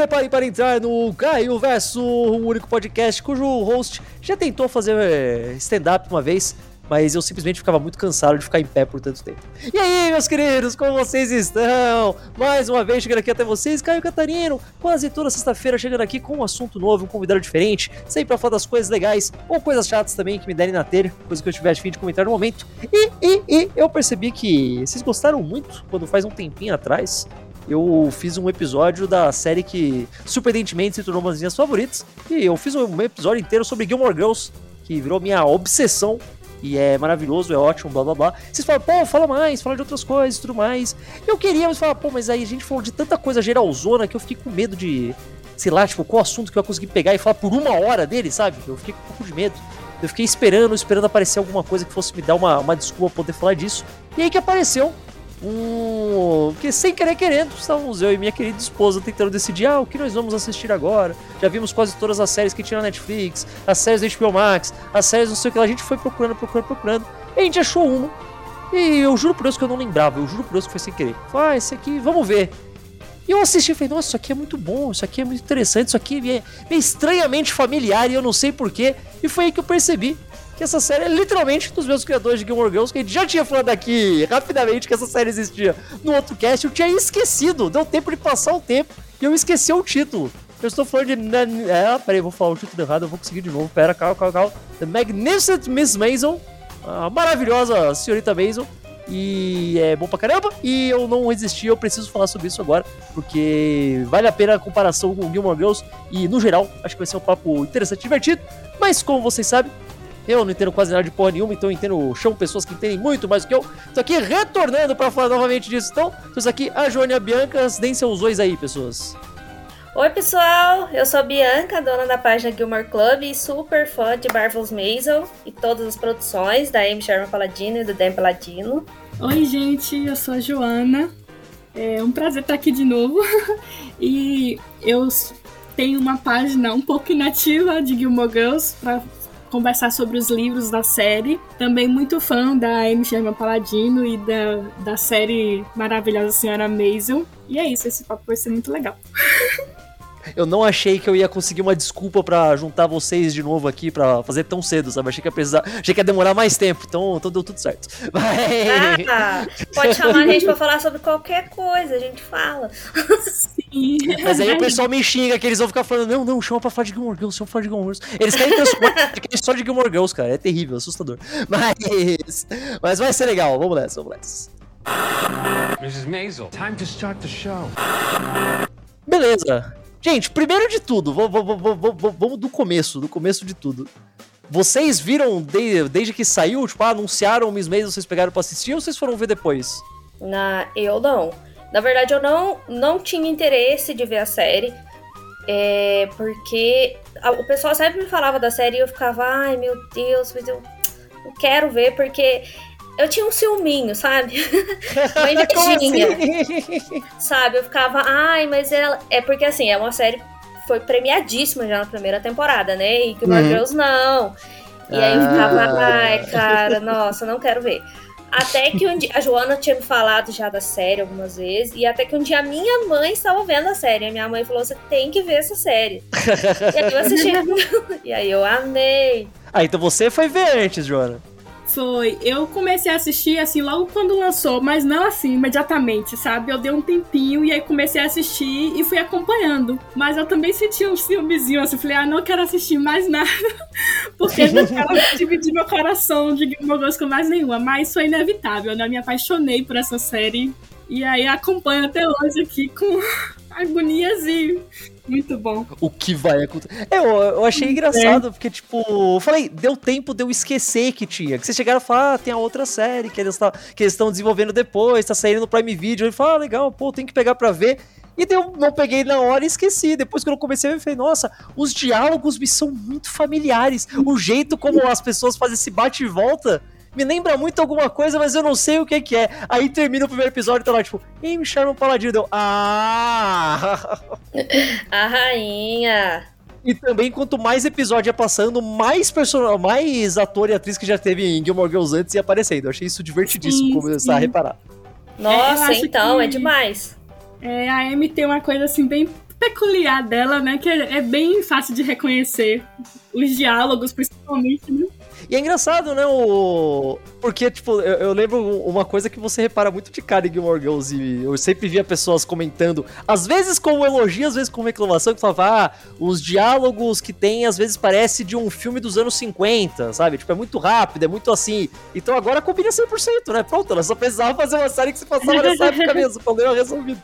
prepare para entrar no Caio Verso, o único podcast cujo host já tentou fazer eh, stand-up uma vez, mas eu simplesmente ficava muito cansado de ficar em pé por tanto tempo. E aí, meus queridos, como vocês estão? Mais uma vez chegando aqui até vocês, Caio Catarino, quase toda sexta-feira chegando aqui com um assunto novo, um convidado diferente, sempre pra falar das coisas legais ou coisas chatas também que me derem na telha, coisa que eu tiver a fim de comentar no momento. E, e, e eu percebi que vocês gostaram muito quando faz um tempinho atrás eu fiz um episódio da série que surpreendentemente se tornou uma das minhas favoritas. E eu fiz um episódio inteiro sobre Gilmore Girls, que virou minha obsessão. E é maravilhoso, é ótimo, blá blá blá. Vocês falam, pô, fala mais, fala de outras coisas e tudo mais. Eu queria, mas falar, pô, mas aí a gente falou de tanta coisa geralzona que eu fiquei com medo de, sei lá, tipo, qual assunto que eu ia conseguir pegar e falar por uma hora dele, sabe? Eu fiquei com um pouco de medo. Eu fiquei esperando, esperando aparecer alguma coisa que fosse me dar uma, uma desculpa pra poder falar disso. E aí que apareceu um. Porque sem querer querendo, estávamos eu e minha querida esposa tentando decidir ah, o que nós vamos assistir agora. Já vimos quase todas as séries que tinha na Netflix, as séries do HBO Max, as séries não sei o que lá. A gente foi procurando, procurando, procurando. E a gente achou uma. E eu juro por Deus que eu não lembrava, eu juro por Deus que foi sem querer. Falei, ah, esse aqui, vamos ver. E eu assisti e falei, nossa, isso aqui é muito bom, isso aqui é muito interessante, isso aqui é, é estranhamente familiar e eu não sei porquê. E foi aí que eu percebi que essa série é literalmente dos meus criadores de Gilmore Girls, que a gente já tinha falado aqui rapidamente que essa série existia no outro cast, eu tinha esquecido, deu tempo de passar o tempo e eu esqueci o título. Eu estou falando de. É, peraí, vou falar o título errado, eu vou conseguir de novo. Pera, calma, calma, calma. The Magnificent Miss Maisel, a maravilhosa senhorita Maisel. E é bom pra caramba. E eu não resisti, eu preciso falar sobre isso agora. Porque vale a pena a comparação com Gilmore Girls. E no geral, acho que vai ser um papo interessante divertido. Mas como vocês sabem, eu não entendo quase nada de porra nenhuma, então eu entendo chão pessoas que entendem muito mais do que eu. Estou aqui retornando para falar novamente disso. Então, estou aqui a Joana Bianca, deem seus ois aí, pessoas. Oi, pessoal! Eu sou a Bianca, dona da página Gilmore Club e super fã de Marvel's Maisel e todas as produções da Amy Sherman Paladino e do Dan Paladino. Oi, gente, eu sou a Joana. É um prazer estar aqui de novo. e eu tenho uma página um pouco inativa de Gilmore Girls para conversar sobre os livros da série. Também muito fã da Amy Sherman Paladino e da, da série maravilhosa Senhora Maisel. E é isso, esse papo vai ser muito legal. Eu não achei que eu ia conseguir uma desculpa para juntar vocês de novo aqui para fazer tão cedo, sabe? Achei que ia precisar, achei que ia demorar mais tempo, então, então deu tudo certo. Mas... Ah, pode chamar a gente para falar sobre qualquer coisa, a gente fala. Sim. Mas aí o pessoal me xinga que eles vão ficar falando, não, não, chama pra falar de Gilmore Girls, chama pra falar de Gilmore Girls. Eles querem transformar só de Gilmore Girls, cara, é terrível, assustador. Mas, mas vai ser legal, vamos nessa, vamos nessa. Mrs. Maisel, time to start the show. Beleza. Gente, primeiro de tudo, vamos do começo, do começo de tudo. Vocês viram desde, desde que saiu, tipo, ah, anunciaram Miss Maisel, vocês pegaram pra assistir ou vocês foram ver depois? Na, eu não. Na verdade, eu não, não tinha interesse de ver a série. É, porque a, o pessoal sempre me falava da série e eu ficava, ai meu Deus, mas eu não quero ver, porque eu tinha um ciúminho, sabe? Uma invejinha. Assim? sabe? Eu ficava, ai, mas ela. É porque assim, é uma série foi premiadíssima já na primeira temporada, né? E que o uhum. Girls não. E aí eu ficava, ah. ai, cara, nossa, não quero ver. Até que um dia, a Joana tinha me falado já da série algumas vezes, e até que um dia a minha mãe estava vendo a série. A minha mãe falou: você tem que ver essa série. e aí eu assisti. e aí eu amei. Ah, então você foi ver antes, Joana. Foi. Eu comecei a assistir assim logo quando lançou, mas não assim imediatamente, sabe? Eu dei um tempinho e aí comecei a assistir e fui acompanhando. Mas eu também senti um filmezinho assim, falei, ah, não quero assistir mais nada, porque não quero dividir meu coração de Gilmore Girls com mais nenhuma. Mas foi inevitável, né? Eu me apaixonei por essa série e aí acompanho até hoje aqui com agonias e muito bom. O que vai acontecer? É, eu, eu achei é. engraçado, é. porque, tipo, eu falei, deu tempo de eu esquecer que tinha. Que vocês chegaram a falar, ah, tem a outra série que eles tá, estão desenvolvendo depois, tá saindo no Prime Video. Eu falei, ah, legal, pô, tem que pegar pra ver. E daí eu não peguei na hora e esqueci. Depois que eu comecei eu falei, nossa, os diálogos me são muito familiares. O jeito como as pessoas fazem esse bate e volta me lembra muito alguma coisa, mas eu não sei o que que é. Aí termina o primeiro episódio e tá lá, tipo, Amy Sherman Paladino. Deu, ah! A rainha! E também, quanto mais episódio ia passando, mais person... mais ator e atriz que já teve em Gilmore Girls antes ia aparecendo. Eu achei isso divertidíssimo sim, começar sim. a reparar. Nossa, é, então, que... é demais. É, a Amy tem uma coisa assim bem peculiar dela, né? Que é, é bem fácil de reconhecer. Os diálogos, principalmente, né? E é engraçado, né? O... Porque, tipo, eu, eu, lembro uma coisa que você repara muito de cara em Gilmore Girls. E eu sempre via pessoas comentando, às vezes com elogio, às vezes com reclamação, que falava, ah, os diálogos que tem, às vezes parece de um filme dos anos 50, sabe? Tipo, é muito rápido, é muito assim. Então agora combina 100%, né? Pronto, ela só precisava fazer uma série que se passava nessa época mesmo, problema resolvido.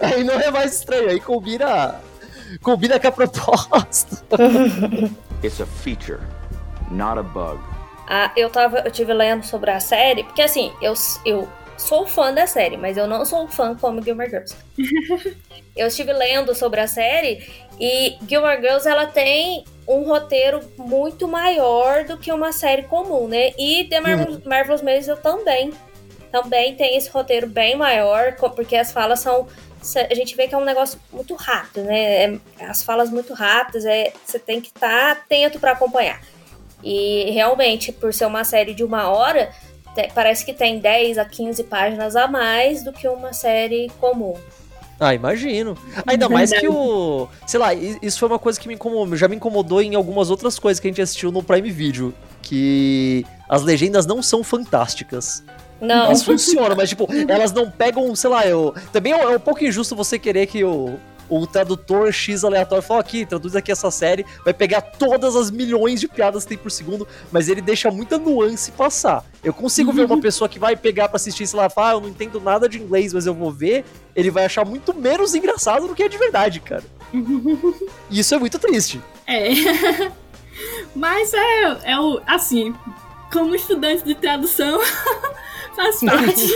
Aí não é mais estranho, aí combina. Combina com a proposta. It's a feature not a bug. Ah, eu tava, eu tive lendo sobre a série, porque assim, eu, eu sou fã da série, mas eu não sou fã como Gilmore Girls. eu estive lendo sobre a série e Gilmore Girls ela tem um roteiro muito maior do que uma série comum, né? E The Marvelous, uhum. Marvelous Maisel também. Também tem esse roteiro bem maior, porque as falas são a gente vê que é um negócio muito rápido, né? É, as falas muito rápidas, é, você tem que estar tá atento para acompanhar. E realmente, por ser uma série de uma hora, parece que tem 10 a 15 páginas a mais do que uma série comum. Ah, imagino. Ainda mais que o. Sei lá, isso foi uma coisa que me incomodou. Já me incomodou em algumas outras coisas que a gente assistiu no Prime Video. Que as legendas não são fantásticas. Não. Elas funcionam, mas tipo, elas não pegam, sei lá, eu. Também é um pouco injusto você querer que o o tradutor X aleatório falou aqui, traduz aqui essa série, vai pegar todas as milhões de piadas que tem por segundo, mas ele deixa muita nuance passar. Eu consigo ver uma pessoa que vai pegar para assistir, sei lá, ah, eu não entendo nada de inglês, mas eu vou ver, ele vai achar muito menos engraçado do que é de verdade, cara. e isso é muito triste. É. mas é, é o, assim, como estudante de tradução, faz parte.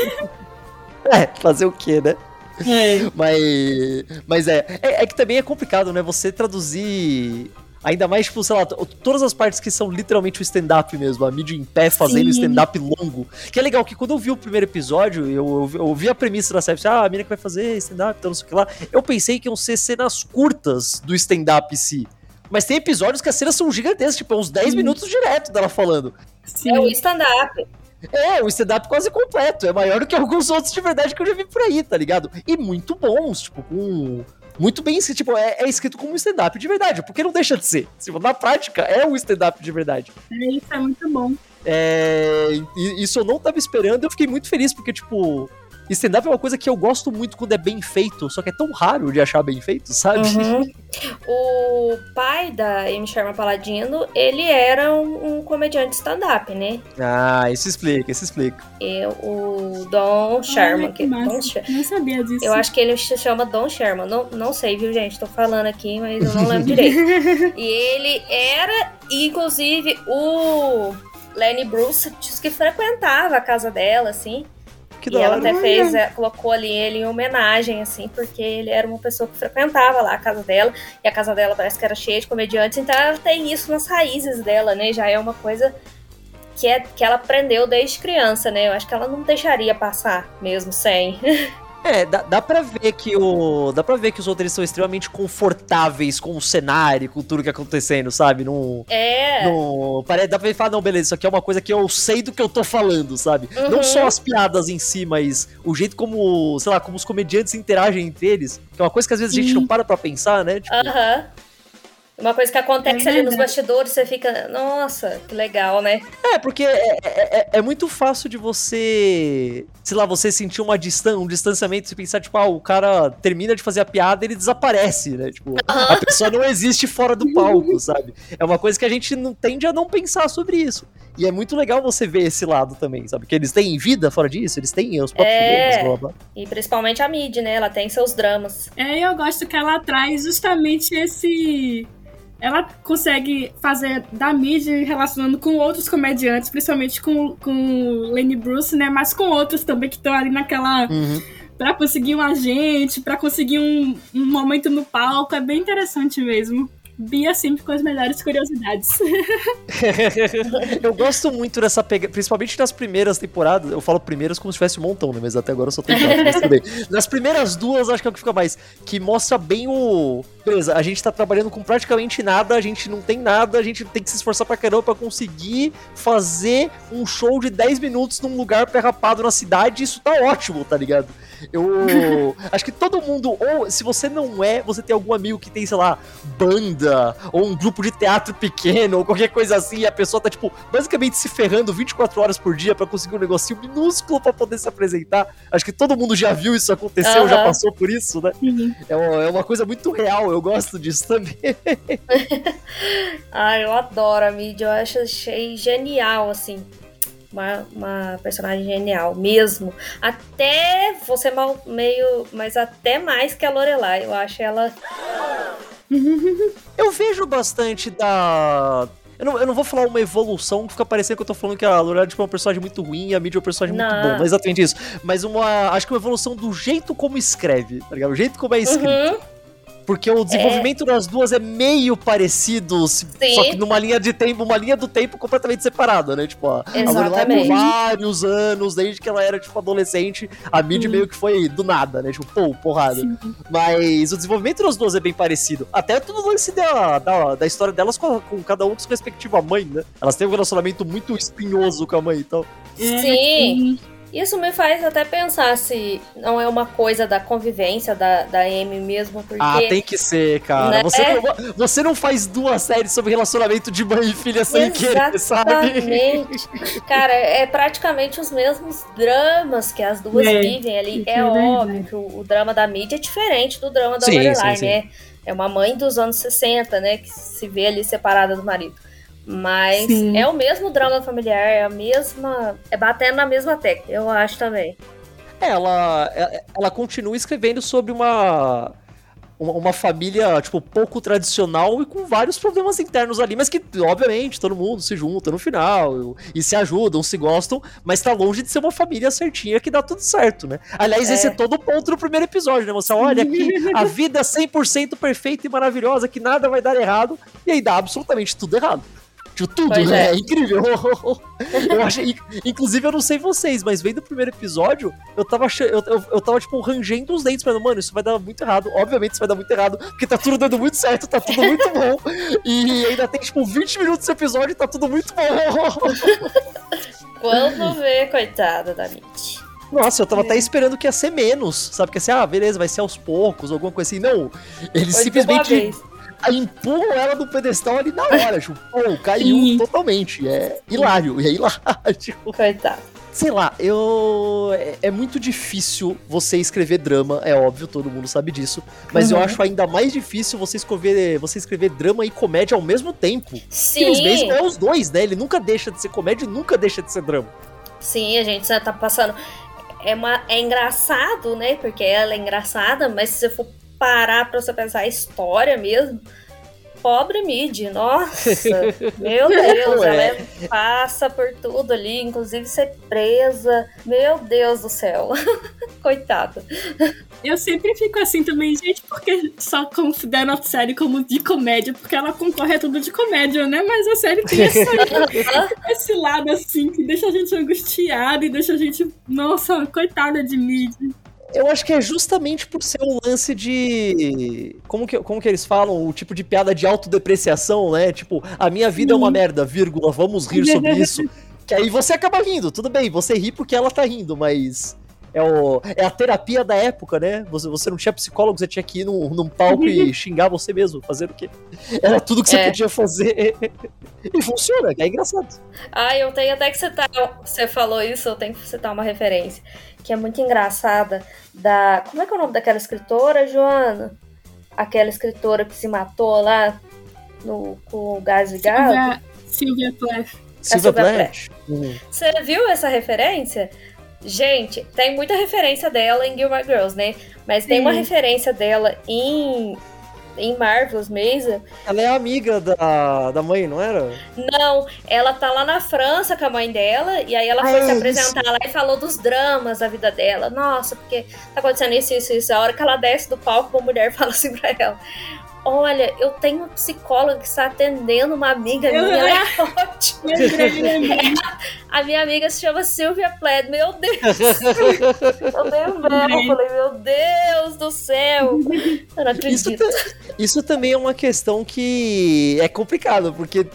é, fazer o quê, né? É. Mas, mas é, é, é. que também é complicado, né? Você traduzir. Ainda mais, tipo, sei lá, todas as partes que são literalmente o stand-up mesmo, a mídia em pé fazendo stand-up longo. Que é legal que quando eu vi o primeiro episódio, eu, eu, eu vi a premissa da série, ah, a mina que vai fazer stand-up, então não sei o que lá. Eu pensei que iam ser cenas curtas do stand-up em si. Mas tem episódios que as cenas são gigantescas, tipo, uns 10 minutos direto dela falando. Sim. É o stand-up. É, o stand-up quase completo. É maior do que alguns outros de verdade que eu já vi por aí, tá ligado? E muito bons, tipo, com. Muito bem escrito, tipo, é, é escrito como um stand-up de verdade, porque não deixa de ser. Tipo, na prática, é um stand-up de verdade. É, isso é muito bom. É, isso eu não tava esperando, eu fiquei muito feliz, porque, tipo, stand-up é uma coisa que eu gosto muito quando é bem feito, só que é tão raro de achar bem feito, sabe? Uhum. O pai da Amy Sherman Paladino, ele era um, um comediante stand-up, né? Ah, isso explica, isso explica. E o Don Sherman. que, Don Sherman. Não sabia disso. Eu acho que ele se chama Don Sherman. Não, não sei, viu, gente? Tô falando aqui, mas eu não lembro direito. E ele era, inclusive, o Lenny Bruce disse que frequentava a casa dela, assim. Que e ela até fez, é, colocou ali ele em homenagem, assim, porque ele era uma pessoa que frequentava lá a casa dela, e a casa dela parece que era cheia de comediantes, então ela tem isso nas raízes dela, né? Já é uma coisa que, é, que ela aprendeu desde criança, né? Eu acho que ela não deixaria passar mesmo sem. É, dá, dá pra ver que o. Dá pra ver que os roteiristas são extremamente confortáveis com o cenário, com tudo que tá acontecendo, sabe? Não. É. Não, parece, dá pra ver falar, não, beleza, isso aqui é uma coisa que eu sei do que eu tô falando, sabe? Uhum. Não só as piadas em si, mas o jeito como, sei lá, como os comediantes interagem entre eles. Que é uma coisa que às vezes a gente não para pra pensar, né? Aham. Tipo, uhum. Uma coisa que acontece é ali nos bastidores, você fica, nossa, que legal, né? É, porque é, é, é, é muito fácil de você, sei lá, você sentir uma distan um distanciamento e pensar, tipo, ah, o cara termina de fazer a piada e ele desaparece, né? Tipo, a pessoa não existe fora do palco, sabe? É uma coisa que a gente não tende a não pensar sobre isso. E é muito legal você ver esse lado também, sabe? Que eles têm vida fora disso, eles têm os próprios é, problemas, blá, blá. E principalmente a Mid, né? Ela tem seus dramas. É, eu gosto que ela traz justamente esse ela consegue fazer da mídia relacionando com outros comediantes, principalmente com, com Lenny Bruce, né? Mas com outros também que estão ali naquela. Uhum. Pra conseguir um agente, pra conseguir um, um momento no palco. É bem interessante mesmo. Bia sempre com as melhores curiosidades. eu gosto muito dessa pegada, principalmente nas primeiras temporadas. Eu falo primeiras como se tivesse um montão, né? Mas até agora eu só tenho quatro, mas tudo bem. Nas primeiras duas, acho que é o que fica mais. Que mostra bem o. beleza, a gente tá trabalhando com praticamente nada, a gente não tem nada, a gente tem que se esforçar pra caramba pra conseguir fazer um show de 10 minutos num lugar perrapado na cidade, isso tá ótimo, tá ligado? Eu acho que todo mundo, ou se você não é, você tem algum amigo que tem, sei lá, banda, ou um grupo de teatro pequeno, ou qualquer coisa assim, e a pessoa tá, tipo, basicamente se ferrando 24 horas por dia para conseguir um negocinho minúsculo para poder se apresentar. Acho que todo mundo já viu isso acontecer, uhum. já passou por isso, né? Uhum. É, uma, é uma coisa muito real, eu gosto disso também. ah, eu adoro a mídia, eu acho, achei genial, assim uma, uma personagem genial mesmo. Até você mal, meio. Mas até mais que a Lorelai. Eu acho ela. eu vejo bastante da. Eu não, eu não vou falar uma evolução que fica parecendo que eu tô falando que a Lorelai tipo, é uma personagem muito ruim e a mídia é um personagem não. muito bom. Não é exatamente isso. Mas uma. Acho que uma evolução do jeito como escreve, tá ligado? O jeito como é escrito. Uhum. Porque o desenvolvimento é. das duas é meio parecido, Sim. só que numa linha de tempo, uma linha do tempo completamente separada, né? Tipo, a, a Lorelai por vários anos, desde que ela era, tipo, adolescente, a Mid meio que foi do nada, né? Tipo, pô, porrada. Sim. Mas o desenvolvimento das duas é bem parecido. Até tudo o lance da, da, da história delas com, com, cada um com sua respectiva mãe, né? Elas têm um relacionamento muito espinhoso com a mãe, então. Sim. Isso me faz até pensar se não é uma coisa da convivência da, da Amy mesmo, porque... Ah, tem que ser, cara. Né? Você, não, você não faz duas séries sobre relacionamento de mãe e filha sem querer, sabe? Exatamente. cara, é praticamente os mesmos dramas que as duas é, vivem ali. É, é óbvio que o, o, drama da mídia é diferente do drama da Lorelai, né? É uma mãe dos anos 60, né, que se vê ali separada do marido. Mas Sim. é o mesmo drama familiar, é a mesma. É batendo na mesma tecla, eu acho também. É, ela, é, ela continua escrevendo sobre uma, uma, uma, família, tipo, pouco tradicional e com vários problemas internos ali, mas que, obviamente, todo mundo se junta no final e, se ajudam, se gostam, mas tá longe de ser uma família certinha que dá tudo certo, né? Aliás, é. esse é todo o ponto do primeiro episódio, né? Você olha aqui, a vida 100% perfeita e maravilhosa, que nada vai dar errado, e aí dá absolutamente tudo errado. Tipo, tudo, pois né? É. é incrível. eu achei, inclusive, eu não sei vocês, mas vendo o primeiro episódio, eu tava, eu, eu, eu tava tipo, rangendo os dentes, falando, mano, isso vai dar muito errado. Obviamente, isso vai dar muito errado, porque tá tudo dando muito certo, tá tudo muito bom. E ainda tem, tipo, 20 minutos de episódio e tá tudo muito bom. Quando vê, coitada da Mitch. Nossa, eu tava é. até esperando que ia ser menos, sabe? Que ia ser, ah, beleza, vai ser aos poucos, alguma coisa assim. Não, eles Foi simplesmente empurram ela do pedestal ali na hora, tipo, pô, caiu Sim. totalmente. É hilário, é hilário. Coitado. Sei lá, eu. É, é, muito difícil você escrever drama, é óbvio, todo mundo sabe disso. Mas uhum. eu acho ainda mais difícil você escrever, você escrever drama e comédia ao mesmo tempo. Sim. Infelizmente é os dois, né? Ele nunca deixa de ser comédia e nunca deixa de ser drama. Sim, a gente já tá passando. É, uma, é engraçado, né? Porque ela é engraçada, mas se você for parar pra você pensar a história mesmo, pobre Mid, nossa, meu Deus, ela é, passa por tudo ali, inclusive ser presa, meu Deus do céu, coitada. Eu sempre fico assim também, gente, porque só considero a série como de comédia, porque ela concorre a tudo de comédia, né? Mas a série tem esse, esse lado assim que deixa a gente angustiada e deixa a gente, nossa, coitada de Mid. Eu acho que é justamente por ser um lance de. Como que, como que eles falam? O tipo de piada de autodepreciação, né? Tipo, a minha vida Sim. é uma merda, vírgula, vamos rir sobre isso. que aí você acaba rindo, tudo bem, você ri porque ela tá rindo, mas é, o, é a terapia da época, né? Você, você não tinha psicólogo, você tinha que ir num, num palco e xingar você mesmo, fazer o quê? Era tudo que você é. podia fazer. e funciona, é engraçado. Ah, eu tenho até que citar. Você falou isso, eu tenho que citar uma referência. Que é muito engraçada. Da. Como é que é o nome daquela escritora, Joana? Aquela escritora que se matou lá no, com o gás ligado? Silvia Plath. Silvia Plath. Uhum. Você viu essa referência? Gente, tem muita referência dela em Gilmore Girls, né? Mas tem uma referência dela em em Marvel's Mason. Ela é amiga da, da mãe, não era? Não, ela tá lá na França com a mãe dela, e aí ela foi se apresentar isso. lá e falou dos dramas da vida dela. Nossa, porque tá acontecendo isso, isso, isso. A hora que ela desce do palco, uma mulher fala assim pra ela: Olha, eu tenho uma psicóloga que está atendendo uma amiga minha, ela é ótima. A minha amiga se chama Sylvia Plath. Meu Deus! eu dei um berro, falei, meu Deus do céu! Eu não acredito. Isso, isso também é uma questão que é complicado, porque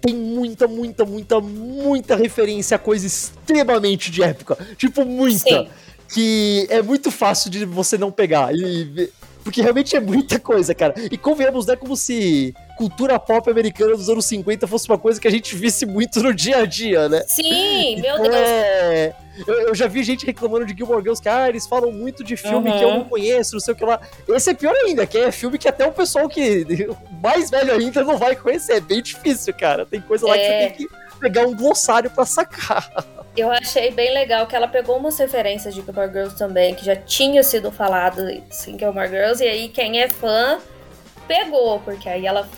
tem muita, muita, muita, muita referência a coisa extremamente de época. Tipo, muita. Sim. Que é muito fácil de você não pegar. E, porque realmente é muita coisa, cara. E convenhamos, né? Como se cultura pop americana dos anos 50 fosse uma coisa que a gente visse muito no dia a dia, né? Sim, meu Deus. É... Eu, eu, já vi gente reclamando de Gilmore Girls que ah, eles falam muito de filme uhum. que eu não conheço, não sei o que lá. Esse é pior ainda, que é filme que até o pessoal que mais velho ainda não vai conhecer. É bem difícil, cara. Tem coisa lá é... que você é. tem que pegar um glossário para sacar. Eu achei bem legal que ela pegou umas referências de Gilmore Girls também, que já tinha sido falado em Gilmore Girls, e aí quem é fã pegou, porque aí ela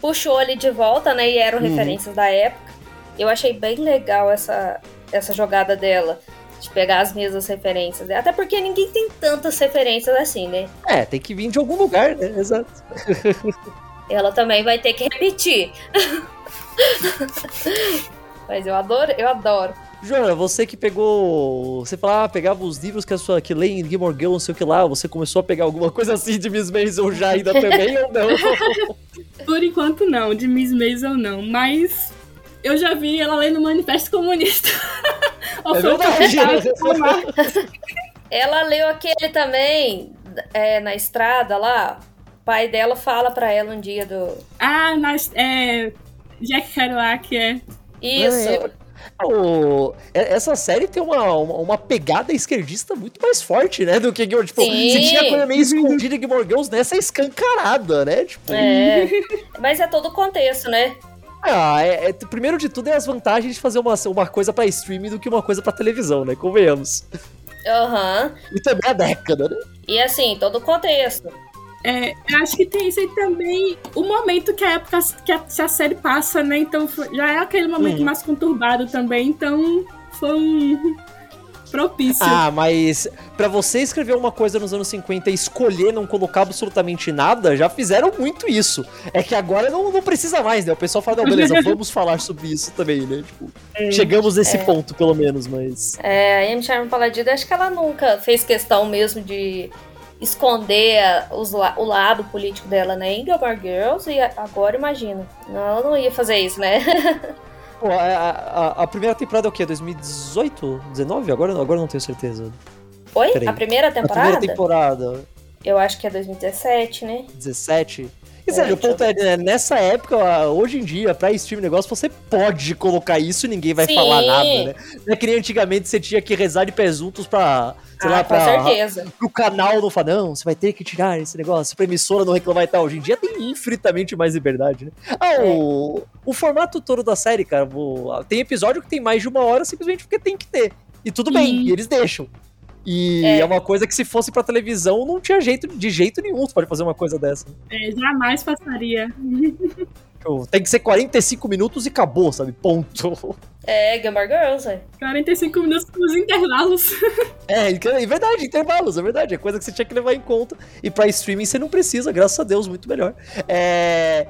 puxou ali de volta, né? E eram uhum. referências da época. Eu achei bem legal essa, essa jogada dela. De pegar as mesmas referências. Até porque ninguém tem tantas referências assim, né? É, tem que vir de algum lugar, né? Exato. Ela também vai ter que repetir. Mas eu adoro, eu adoro. Joana, você que pegou. Você falava, ah, pegava os livros que a sua que lê em Gilmore Girl, não sei o que lá, você começou a pegar alguma coisa assim de Miss Maisel já ainda também ou não? Por enquanto não, de Miss Maisel não, mas eu já vi ela lendo o Manifesto Comunista. é verdade. ela leu aquele também é, na estrada lá. O pai dela fala pra ela um dia do. Ah, nas, é, Jack Kerouac, é. Isso. É, o, essa série tem uma, uma, uma, pegada esquerdista muito mais forte, né? Do que Tipo, Sim. você tinha coisa meio escondida de Gilmore Girls nessa escancarada, né? Tipo, é. Mas é todo o contexto, né? Ah, é, é, primeiro de tudo é as vantagens de fazer uma, uma coisa pra streaming do que uma coisa pra televisão, né? Convenhamos. Aham. Uhum. E também a década, né? E assim, todo o contexto. É, acho que tem isso aí também, o momento que a época que a, que a série passa, né? Então já é aquele momento hum. mais conturbado também, então foi um propício. Ah, mas para você escrever uma coisa nos anos 50 e escolher não colocar absolutamente nada, já fizeram muito isso. É que agora não, não precisa mais, né? O pessoal fala, não, beleza, vamos falar sobre isso também, né? Tipo, é. chegamos nesse é. ponto, pelo menos, mas... É, a Amy Sherman Paladino, acho que ela nunca fez questão mesmo de esconder os, o lado político dela, né? Em Gilmore Girls, e agora imagina. Ela não ia fazer isso, né? Pô, a, a, a, primeira temporada é o quê? 2018? 19? Agora, agora não tenho certeza. Oi? A primeira temporada? A primeira temporada. Eu acho que é 2017, né? 17? Quer dizer, o ponto é, né, nessa época, hoje em dia, pra stream negócio, você pode colocar isso e ninguém vai Sim. falar nada, né? Não é que nem antigamente você tinha que rezar de pés juntos pra, sei ah, lá, pra, certeza. pro canal não falar, não, você vai ter que tirar esse negócio, pra emissora não reclamar e tal. Hoje em dia tem infinitamente mais liberdade, né? Ah, é. o, o formato todo da série, cara, tem episódio que tem mais de uma hora simplesmente porque tem que ter. E tudo bem, e eles deixam. E é. é. uma coisa que se fosse pra televisão não tinha jeito, de jeito nenhum tu pode fazer uma coisa dessa. É, jamais passaria. Tipo, tem que ser 45 minutos e acabou, sabe? Ponto. É, Gilmore Girls, é. 45 minutos com os intervalos. É, é verdade, intervalos, é verdade. É coisa que você tinha que levar em conta. E pra streaming você não precisa, graças a Deus, muito melhor. É...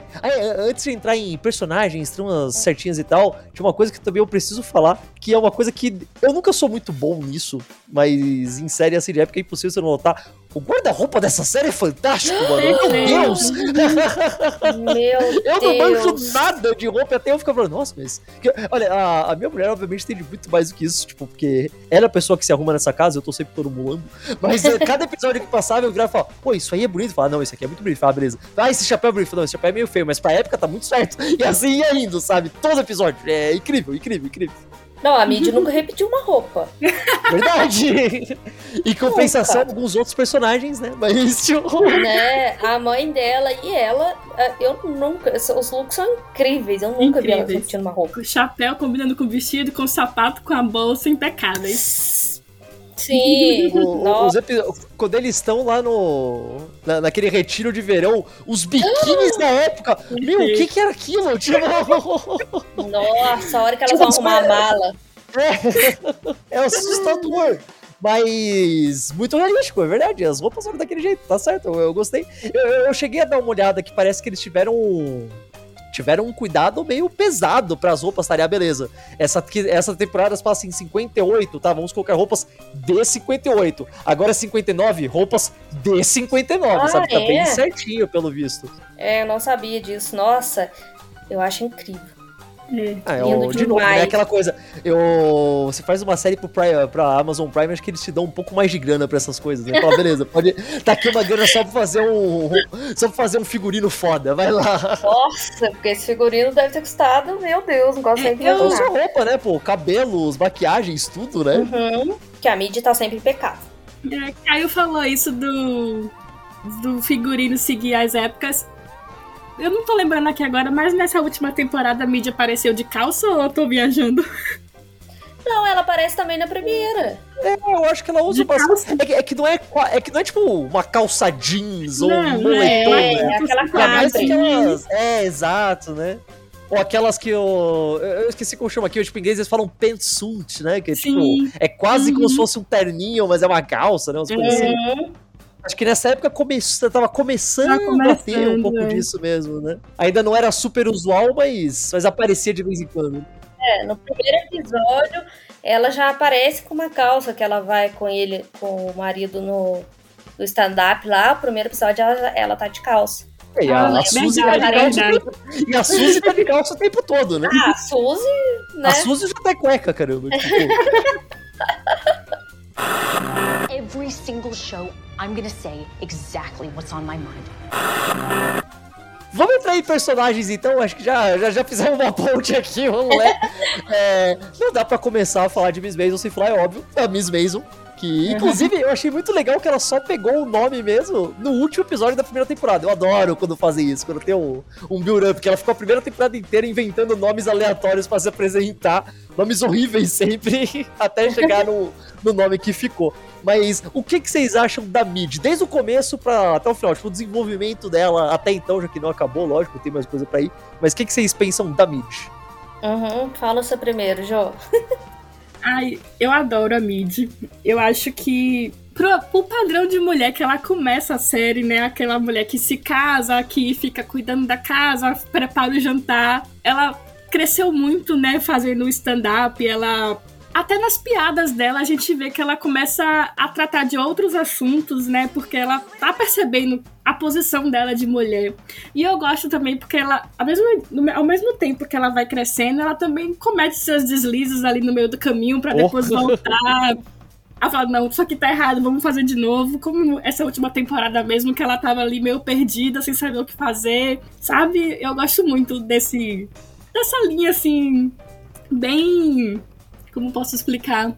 antes de entrar em personagens, tramas certinhas e tal, tinha uma coisa que também eu preciso falar, que é uma coisa que eu nunca sou muito bom nisso, mas em série assim de época é impossível você não notar. O guarda-roupa dessa série é fantástico, mano. Meu Deus! Meu eu não manjo nada de roupa, até eu fico falando, nossa, mas. Olha, a, a, minha mulher, obviamente, entende muito mais do que isso, tipo, porque ela é a pessoa que se arruma nessa casa, eu tô sempre todo Mas eh, cada episódio que passava, eu virava e falava, pô, isso aí é bonito. Falava, não, isso aqui é muito bonito. Falava, beleza. Ah, esse chapéu é bonito. Não, esse chapéu é meio feio, mas pra época tá muito certo. E assim ia indo, sabe? Todo episódio. É incrível, incrível, incrível. Não, a Mid nunca repetiu uma roupa. Verdade! em compensação, nunca. alguns outros personagens, né? Mas. né? A mãe dela e ela, eh, eu nunca. Os looks são incríveis. Eu nunca incríveis. vi ela repetindo uma roupa. O chapéu combinando com o vestido, com o sapato, com a bolsa impecáveis. Sim. O, os quando eles estão lá no. Na, naquele retiro de verão, os biquínis da época. Meu, o que, que era aquilo? Tipo... Nossa, a hora que elas vão arrumar a mala. É, é assustador. Mas muito realístico, é verdade. As roupas foram daquele jeito, tá certo. Eu, eu gostei. Eu, eu, cheguei a dar uma olhada que parece que eles tiveram tiveram um cuidado meio pesado para as roupas estarem, ah, beleza. Essa, essa temporada se passa em 58, tá? Vamos colocar roupas de 58. Agora 59, roupas de 59, Ah, sabe? Tá é? bem certinho, pelo visto. É, eu não sabia disso. Nossa, eu acho incrível. É. Ah, é Lindo o, de novo, demais. né? Aquela coisa. Eu, você faz uma série pro Prime, pra Amazon Prime, acho que eles te dão um pouco mais de grana pra essas coisas, né? Fala, beleza, pode. Tá aqui uma grana só pra fazer um. Só pra fazer um figurino foda, vai lá. Nossa, porque esse figurino deve ter custado, meu Deus, não gosto nem de Eu- Então imaginar. sua roupa, né, pô? Cabelos, maquiagens, tudo, né? Uhum. Que a mídia tá sempre impecável. É, Caio falou isso do, do figurino seguir as épocas. Eu não tô lembrando aqui agora, mas nessa última temporada a mídia apareceu de calça ou eu tô viajando? Não, ela aparece também na primeira. É, eu acho que ela usa bastante. calça. É que, é que não é, é que não é tipo uma calça jeans ou Não, um não moletom, É, né? aquela Ainda mais quadra. aquelas. É, exato, né? Ou aquelas que eu. Eu esqueci como chama aqui, tipo, em inglês eles falam pantsuit, né? Que é tipo. É quase como Uhum. se fosse um terninho, mas é uma calça, né? Umas coisas assim. Acho que nessa época come... tava começando, Tava a ter um começando, pouco é. disso mesmo, né? Ainda não era super usual, mas, mas aparecia de vez em quando. É, no primeiro episódio, ela já aparece com uma calça que ela vai com ele, com o marido no, no stand-up lá. O primeiro episódio, ela, ela tá de calça. E a, Ah, a é Suzy tá de calça o verdade. tempo- E a Suzy tá de calça o tempo todo, né? Ah, a Suzy, né? A Suzy já tá cueca, caramba. Tipo, Every single show, I'm gonna say exactly what's on my mind. Vamos entrar em personagens então, acho que já, já, já fizemos uma ponte aqui, vamos lá. É, não dá pra começar a falar de Miss Maisel sem falar, é óbvio, a Miss Maisel. Que, inclusive, eu achei muito legal que ela só pegou o nome mesmo no último episódio da primeira temporada. Eu adoro quando fazem isso, quando tem um, um build-up, que ela ficou a primeira temporada inteira inventando nomes aleatórios pra se apresentar, nomes horríveis sempre, até chegar no, no nome que ficou. Mas o que, que vocês acham da Mid? Desde o começo pra, até o final, tipo, o desenvolvimento dela até então, já que não acabou, lógico, tem mais coisa pra ir. Mas o que, que vocês pensam da Mid? Uhum. Fala você primeiro, Jô. Ai, eu adoro a Mid. Eu acho que. Pro, pro padrão de mulher que ela começa a série, né? Aquela mulher que se casa, que fica cuidando da casa, prepara o jantar. Ela cresceu muito, né? Fazendo stand-up. Ela. Até nas piadas dela, a gente vê que ela começa a tratar de outros assuntos, né? Porque ela tá percebendo a posição dela de mulher. E eu gosto também porque ela, ao mesmo, ao mesmo tempo que ela vai crescendo, ela também comete seus deslizes ali no meio do caminho pra Oh. depois voltar. Ela fala, não, isso aqui tá errado, vamos fazer de novo. Como essa última temporada mesmo, que ela tava ali meio perdida, sem saber o que fazer. Sabe? Eu gosto muito desse. dessa linha assim. Bem. Como posso explicar?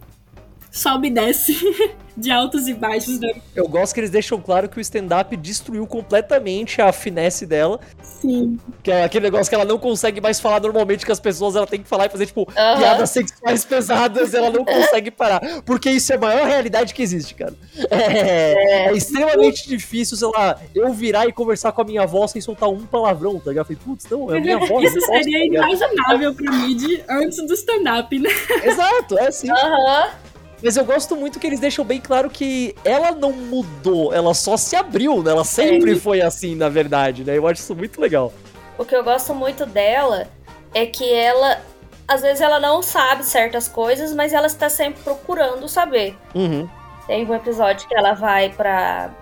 Sobe e desce. De altos e baixos, né? Eu gosto que eles deixam claro que o stand-up destruiu completamente a finesse dela. Sim. Que é aquele negócio que ela não consegue mais falar normalmente, que as pessoas ela tem que falar e fazer, tipo, Aham. piadas sexuais pesadas, ela não consegue parar. Porque isso é a maior realidade que existe, cara. É, é extremamente difícil, sei lá, eu virar e conversar com a minha avó sem soltar um palavrão, tá ligado? Eu falei, putz, não, é a minha avó. Isso seria tá ligado? inimaginável pro mid antes do stand-up, né? Exato, é assim. Aham. Mas eu gosto muito que eles deixam bem claro que ela não mudou, ela só se abriu, né? Ela sempre foi assim, na verdade, né? Eu acho isso muito legal. O que eu gosto muito dela é que ela. Às vezes ela não sabe certas coisas, mas ela está sempre procurando saber. Uhum. Tem um episódio que ela vai pra.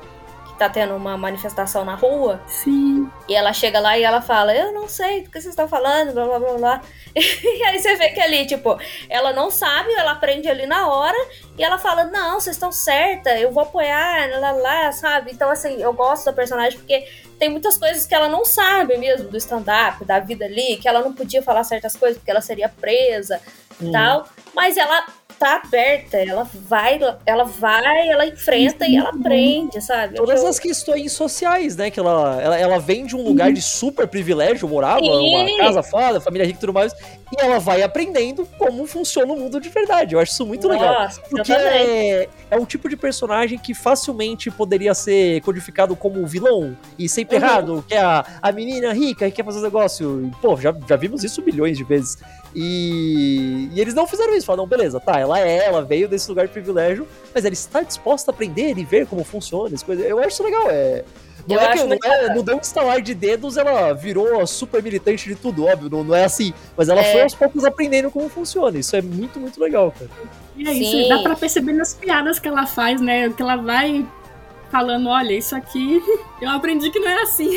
Tá tendo uma manifestação na rua. Sim. E ela chega lá e ela fala: Eu não sei do que vocês estão falando, blá blá blá blá. E aí você vê que ali, tipo, ela não sabe, ela aprende ali na hora e ela fala: Não, vocês estão certa, eu vou apoiar, lá lá, sabe? Então, assim, eu gosto da personagem porque tem muitas coisas que ela não sabe mesmo do stand-up, da vida ali, que ela não podia falar certas coisas porque ela seria presa e Uhum. tal. Mas ela tá aberta, ela vai, ela vai, ela enfrenta e ela aprende, sabe? Todas Eu- as questões sociais, né? Que ela, ela, ela vem de um lugar de super privilégio, morava Sim. uma casa foda, família rica e tudo mais, e ela vai aprendendo como funciona o mundo de verdade. Eu acho isso muito legal. Nossa, eu Porque é, é um tipo de personagem que facilmente poderia ser codificado como vilão e sempre Uhum. errado, que é a, a menina rica que quer fazer um negócio. E, pô, já, já vimos isso milhões de vezes. E, e eles não fizeram isso. Falaram, beleza, tá, ela é, ela veio desse lugar de privilégio, mas ela está disposta a aprender e ver como funciona as coisas. Eu acho isso legal, é. Não Eu é que não, é, não deu um estalar de dedos, ela virou super militante de tudo, óbvio, não, não é assim. Mas ela É. foi aos poucos aprendendo como funciona. Isso é muito, muito legal, cara. E é isso, Sim. dá pra perceber nas piadas que ela faz, né? Que ela vai falando, olha, isso aqui eu aprendi que não é assim.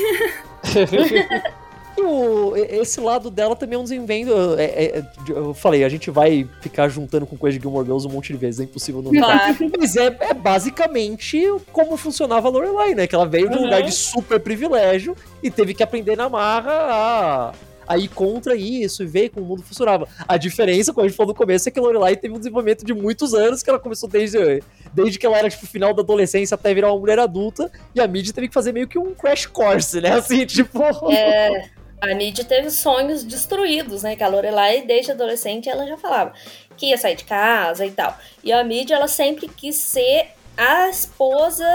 E o- esse lado dela também é um desenvendo. é- é- eu falei, a gente vai ficar juntando com coisa de Gilmore Girls um monte de vezes, é impossível não. Claro. Mas é, é basicamente como funcionava a Lorelai, né? Que ela veio de um Uhum. lugar de super privilégio e teve que aprender na marra a, a ir contra isso e ver como o mundo funcionava. A diferença, como a gente falou no começo, é que a Lorelai teve um desenvolvimento de muitos anos, que ela começou desde, desde que ela era, tipo, final da adolescência até virar uma mulher adulta, e a Mid teve que fazer meio que um crash course, né? Assim, tipo... É, a Nid teve sonhos destruídos, né? Que a Lorelai, desde adolescente, ela já falava que ia sair de casa e tal. E a Mid, ela sempre quis ser a esposa,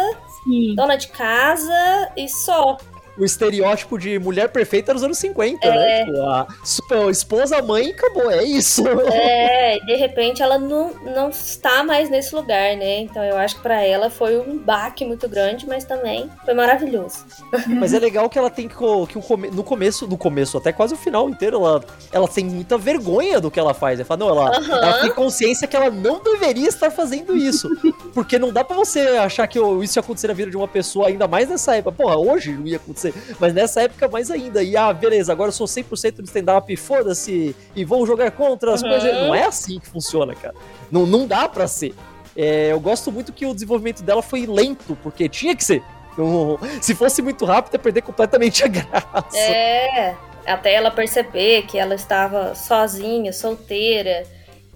Sim. dona de casa e só. O estereótipo de mulher perfeita nos anos 50, É. né? Tipo, a super, esposa, mãe, acabou, é isso. É, de repente ela não, não está mais nesse lugar, né? Então eu acho que pra ela foi um baque muito grande, mas também foi maravilhoso. Mas é legal que ela tem que, que o come- no começo, no começo, até quase o final inteiro, ela, ela tem muita vergonha do que ela faz. Ela fala, não, ela, Aham. ela tem consciência que ela não deveria estar fazendo isso. Porque não dá pra você achar que isso ia acontecer na vida de uma pessoa, ainda mais nessa época. Porra, hoje não ia acontecer, mas nessa época mais ainda. E ah, beleza, agora eu sou 100% de stand-up, foda-se, e vou jogar contra as Uhum. coisas. Não é assim que funciona, cara. Não, não dá pra ser. É, eu gosto muito que o desenvolvimento dela foi lento, porque tinha que ser. Não- se fosse muito rápido, ia perder completamente a graça. É, até ela perceber que ela estava sozinha, solteira,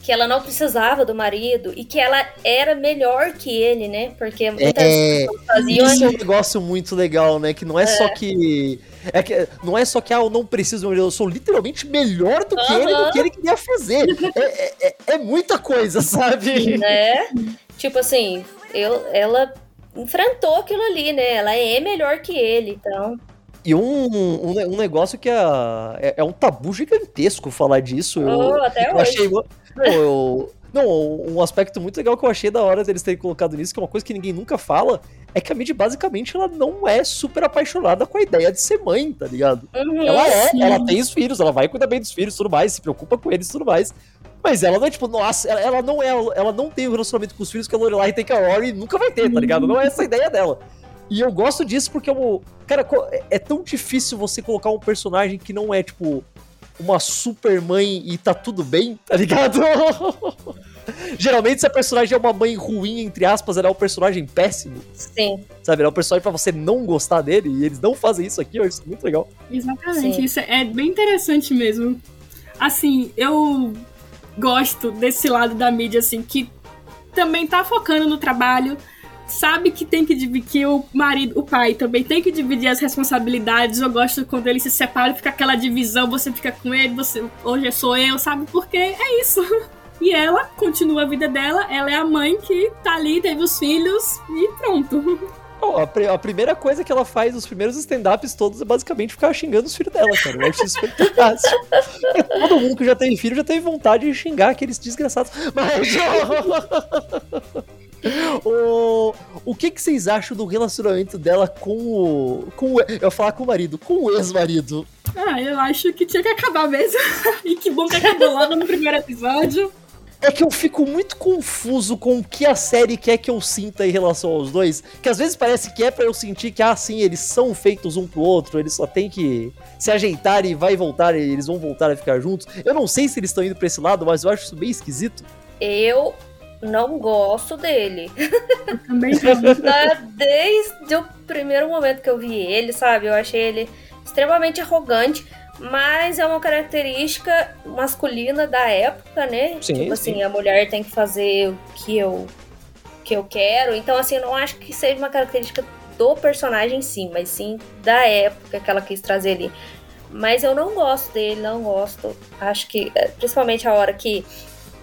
que ela não precisava do marido e que ela era melhor que ele, né? Porque muitas É, faziam Isso é um negócio muito legal, né? Que não é, só que. É que não é só que ah, eu não preciso, eu sou literalmente melhor do que ele, do que ele queria fazer. É, é- é- é muita coisa, sabe? né? Tipo assim, eu, ela enfrentou aquilo ali, né? Ela é melhor que ele, então. E um, um, um negócio que é, é, é um tabu gigantesco falar disso. Eu, Oh, até eu hoje. achei. Eu- não, um aspecto muito legal que eu achei da hora deles terem colocado nisso, que é uma coisa que ninguém nunca fala, é que a Mid basicamente ela não é super apaixonada com a ideia de ser mãe, tá ligado? Uhum. Ela é, Sim. ela tem os filhos, ela vai cuidar bem dos filhos e tudo mais, se preocupa com eles e tudo mais. Mas ela não é tipo, nossa, ela, ela não é, ela não tem o relacionamento com os filhos que a Lorelai tem com a Rory e nunca vai ter, tá ligado? Não é essa a ideia dela. E eu gosto disso porque é um, cara, é- é tão difícil você colocar um personagem que não é tipo uma super mãe e tá tudo bem, tá ligado? Geralmente se a personagem é uma mãe ruim, entre aspas, ela é um personagem péssimo, Sim. sabe? Ela é um personagem pra você não gostar dele e eles não fazem isso aqui, eu acho isso muito legal. Exatamente, Sim. isso é bem interessante mesmo. Assim, eu gosto desse lado da mídia, assim, que também tá focando no trabalho, sabe que tem que dividir, que o marido, o pai também tem que dividir as responsabilidades. Eu gosto quando ele se separa, fica aquela divisão, você fica com ele, você hoje sou eu, sabe? Porque é isso. E ela continua a vida dela, ela é a mãe que tá ali, teve os filhos e pronto. Ó, a, pri- a primeira coisa que ela faz nos primeiros stand-ups todos é basicamente ficar xingando os filhos dela, cara. Eu acho isso fantástico. Todo mundo que já teve filho já teve vontade de xingar aqueles desgraçados. Mas. o, o que, que vocês acham do relacionamento dela com o. Com o eu ia falar com o marido, com o ex-marido. Ah, eu acho que tinha que acabar mesmo. e que bom que acabou logo no primeiro episódio. É que eu fico muito confuso com o que a série quer que eu sinta em relação aos dois. Que às vezes parece que é pra eu sentir que, ah, sim, eles são feitos um pro outro, eles só tem que se ajeitar e vai voltar, e eles vão voltar a ficar juntos. Eu não sei se eles estão indo pra esse lado, mas eu acho isso bem esquisito. Eu não gosto dele. Também não. Tá, Desde o primeiro momento que eu vi ele, sabe? Eu achei ele extremamente arrogante, mas é uma característica masculina da época, né? Sim, tipo sim. assim, a mulher tem que fazer o que eu, que eu quero. Então, assim, eu não acho que seja uma característica do personagem, sim, mas sim da época que ela quis trazer ali. Mas eu não gosto dele, não gosto. Acho que, eh, principalmente a hora que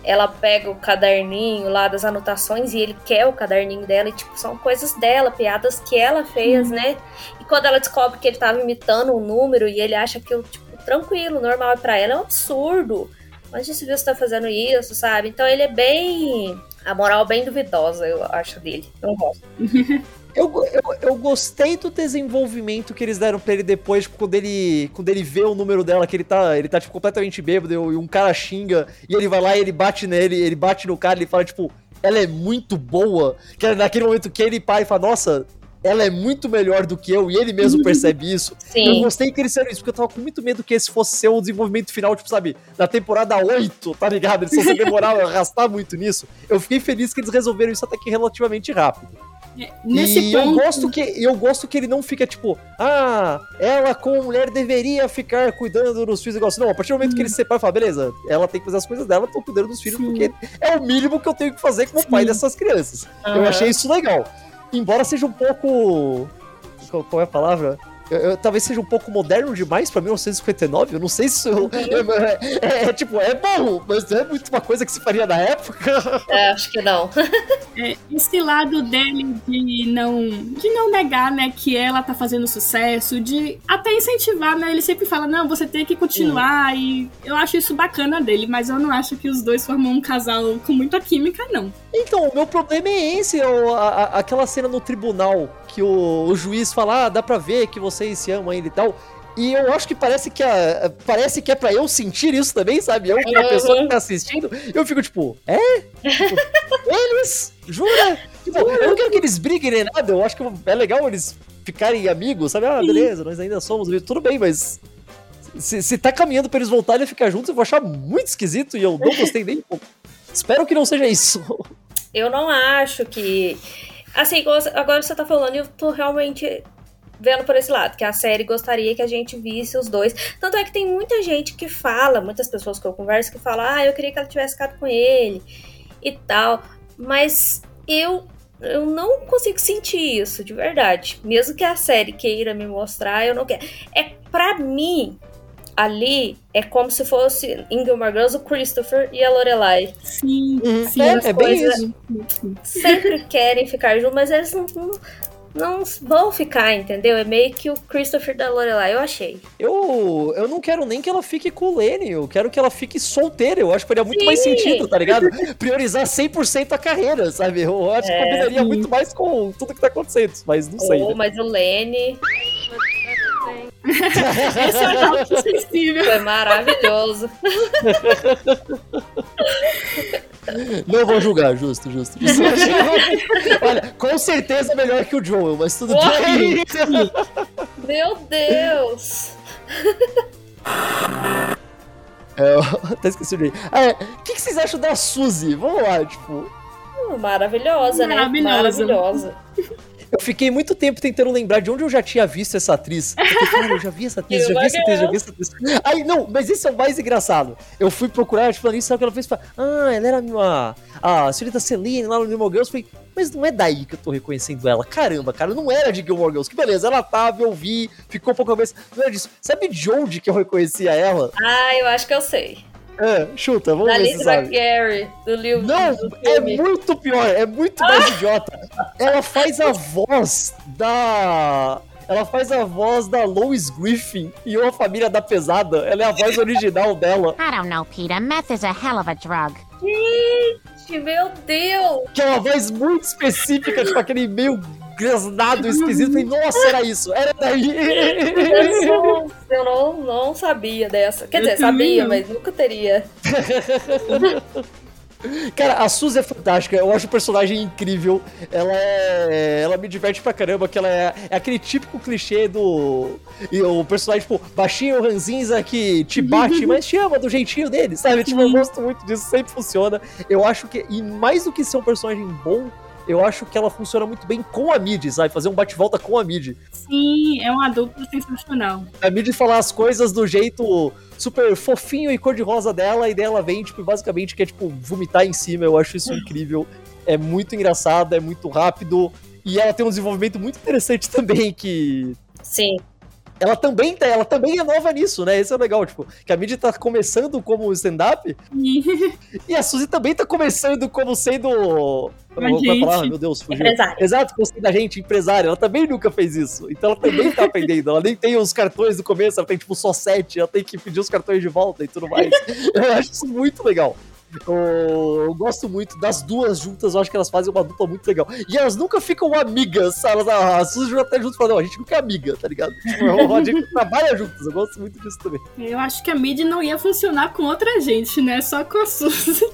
ela pega o caderninho lá das anotações e ele quer o caderninho dela e, tipo, são coisas dela, piadas que ela fez, né? E quando ela descobre que ele tava imitando um número e ele acha que, tipo, tranquilo, normal pra ela, é um absurdo. Onde se viu você tá fazendo isso, sabe? Então ele é bem. A moral bem duvidosa, eu acho, dele. Eu não gosto. Eu, eu, eu gostei do desenvolvimento que eles deram pra ele depois, tipo, quando ele, quando ele vê o número dela, que ele tá, ele tá tipo, completamente bêbado, e um cara xinga, e ele vai lá e ele bate nele, ele bate no cara, ele fala, tipo, ela é muito boa. Que é naquele momento que ele pai fala, nossa, ela é muito melhor do que eu, e ele mesmo percebe isso. Sim. Eu gostei que eles fizeram isso, porque eu tava com muito medo que esse fosse ser o desenvolvimento final, tipo, sabe, da temporada 8, tá ligado? Eles fossem demorar, arrastar muito nisso. Eu fiquei feliz que eles resolveram isso até que relativamente rápido. Nesse e ponto. eu gosto que eu gosto que ele não fica tipo, ah, ela como mulher deveria ficar cuidando dos filhos igual assim. Não, a partir do momento que ele se separa, fala, beleza, ela tem que fazer as coisas dela, eu tô cuidando dos filhos, Sim. porque é o mínimo que eu tenho que fazer como pai Sim. dessas crianças. Eu Aham. achei isso legal. Embora seja um pouco. Qual é a palavra? Eu- eu- talvez seja um pouco moderno demais pra 1959. Eu não sei se. eu- é, é- é, tipo, é bom, mas não é muito uma coisa que se faria na época. É, acho que não. É, esse lado dele de não de não negar, né, que ela tá fazendo sucesso, de até incentivar, né? Ele sempre fala, não, você tem que continuar e eu acho isso bacana dele, mas eu não acho que os dois formam um casal com muita química, não. Então, o meu problema é esse, o- a- a- aquela cena no tribunal que o, o juiz fala, ah, dá pra ver que vocês se amam ainda e tal. E eu acho que parece que, a, parece que é pra eu sentir isso também, sabe? Eu, que a Uhum. pessoa que tá assistindo, eu fico tipo, é? Tipo, eles? Jura? Tipo, eu não quero que eles briguem nem nada, eu acho que é legal eles ficarem amigos, sabe? Ah, beleza, nós ainda somos amigos, tudo bem, mas se, se tá caminhando pra eles voltarem a ficar juntos, eu vou achar muito esquisito e eu não gostei nem pouco. Espero que não seja isso. Eu não acho que. Assim, agora você tá falando, e eu tô realmente vendo por esse lado, que a série gostaria que a gente visse os dois. Tanto é que tem muita gente que fala, muitas pessoas que eu converso que falam, ah, eu queria que ela tivesse ficado com ele e tal. Mas eu. Eu não consigo sentir isso, de verdade. Mesmo que a série queira me mostrar, eu não quero. É pra mim, ali, é como se fosse em Gilmore Girls o Christopher e a Lorelai Sim, Uhum. sim. É, é bem isso. sempre querem ficar juntos, mas eles não, não, não vão ficar, entendeu? É meio que o Christopher da Lorelai, eu achei. Eu, eu não quero nem que ela fique com o Lenny, eu quero que ela fique solteira. Eu acho que faria muito mais Sim. sentido, tá ligado? Priorizar 100% a carreira, sabe? Eu acho que É, combinaria sim. muito mais com tudo que tá acontecendo, mas não sei. Oh, né? mas o Lenny Esse é o sensível. foi maravilhoso. Não vou julgar, justo, justo. justo. Olha, com certeza melhor que o Joel, mas tudo bem. Meu Deus! É, eu até esqueci o nome. Ah, é, O que, que vocês acham da Suzy? Vamos lá, tipo. Hum, Maravilhosa, né? Maravilhosa. Maravilhosa. Eu fiquei muito tempo tentando lembrar de onde eu já tinha visto essa atriz. Eu falei, cara, eu já vi essa atriz, já vi essa atriz, já vi essa atriz. Aí, não, mas esse é o mais engraçado. Eu fui procurar, tipo, isso, sabe o que ela fez? Falei, ah, ela era a, a senhorita Celine lá no Gilmore Girls. Falei, mas não é daí que eu tô reconhecendo ela. Caramba, cara, não era de Gilmore Girls. Que beleza, ela tava, eu vi, ficou um pouco a cabeça. Não era disso. Sabe de onde que eu reconhecia ela? Ah, eu acho que eu sei. É, chuta, vamos Da ver se Lisa sabe. Gary, do livro Não, do é muito pior, é muito mais idiota. Ela faz a voz da. Ela faz a voz da Lois Griffin em Uma Família da Pesada. Ela é a voz original dela, I don't know, Peter. Meth is a hell of a drug. Gente, meu Deus! que é uma voz muito específica, tipo aquele meio grasnado, esquisito. Falei, nossa, era isso, era daí. Eu não, não sabia dessa. Quer dizer, sabia, não. mas nunca teria. Cara, a Suzy é fantástica, eu acho o personagem incrível. Ela é. Ela me diverte pra caramba, que ela é, é aquele típico clichê do. E o personagem, tipo, baixinho ranzinza que te bate, mas te ama do jeitinho dele, sabe? Tipo, eu gosto muito disso, sempre funciona. Eu acho que. E mais do que ser um personagem bom. Eu acho que ela funciona muito bem com a Mid, sabe? Fazer um bate-volta com a Mid. Sim, é uma dupla sensacional. A Mid falar as coisas do jeito super fofinho e cor-de-rosa dela, e dela vem, tipo, basicamente quer, tipo, vomitar em cima. Eu acho isso incrível. É muito engraçado, é muito rápido. E ela tem um desenvolvimento muito interessante também, que Sim. Ela também, tá, ela também é nova nisso, né? Esse é legal, tipo, que a Mid tá começando como stand-up, E e a Suzy também tá começando como sendo... É a gente. palavra? Meu Deus, fugiu. Exato, como sendo a gente, empresária. Ela também nunca fez isso. Então ela também tá aprendendo. Ela nem tem os cartões do começo, ela tem tipo só sete, ela tem que pedir os cartões de volta e tudo mais. Eu acho isso muito legal. Eu, eu gosto muito das duas juntas, eu acho que elas fazem uma dupla muito legal. E elas nunca ficam amigas, sabe? Elas- A Suzy já tá junto e não, a gente nunca é amiga, tá ligado? Tipo, a gente trabalha juntas, eu gosto muito disso também. Eu acho que a Mid não ia funcionar com outra gente, né? Só com a Suzy.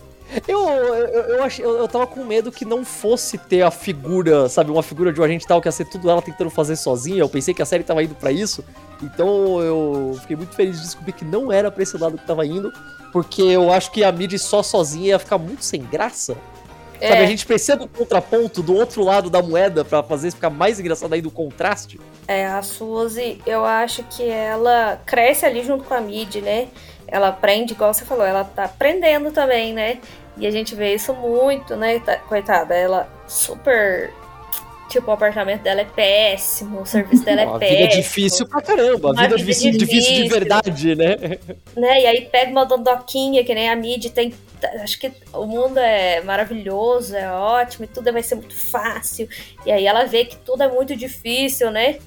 Eu, eu, eu, achei, eu, eu tava com medo que não fosse ter a figura, sabe, uma figura de um agente tal que ia ser tudo ela tentando fazer sozinha. Eu pensei que a série tava indo pra isso. Então eu fiquei muito feliz de descobrir que não era pra esse lado que tava indo. Porque eu acho que a Mid só sozinha ia ficar muito sem graça. Sabe, É. a gente precisa do contraponto do outro lado da moeda pra fazer isso ficar mais engraçado aí do contraste. É, a Suzy, eu acho que ela cresce ali junto com a Mid, né? Ela aprende, igual você falou, ela tá aprendendo também, né? E a gente vê isso muito, né? Tá- Coitada, ela super. Tipo, o apartamento dela é péssimo, o serviço dela é Ó, a péssimo. vida é difícil pra caramba, a Uma vida é vida difícil, difícil de verdade, né? né? E aí pega uma dondoquinha, que nem a Mid tem. Acho que o mundo é maravilhoso, é ótimo, e tudo vai ser muito fácil. E aí ela vê que tudo é muito difícil, né?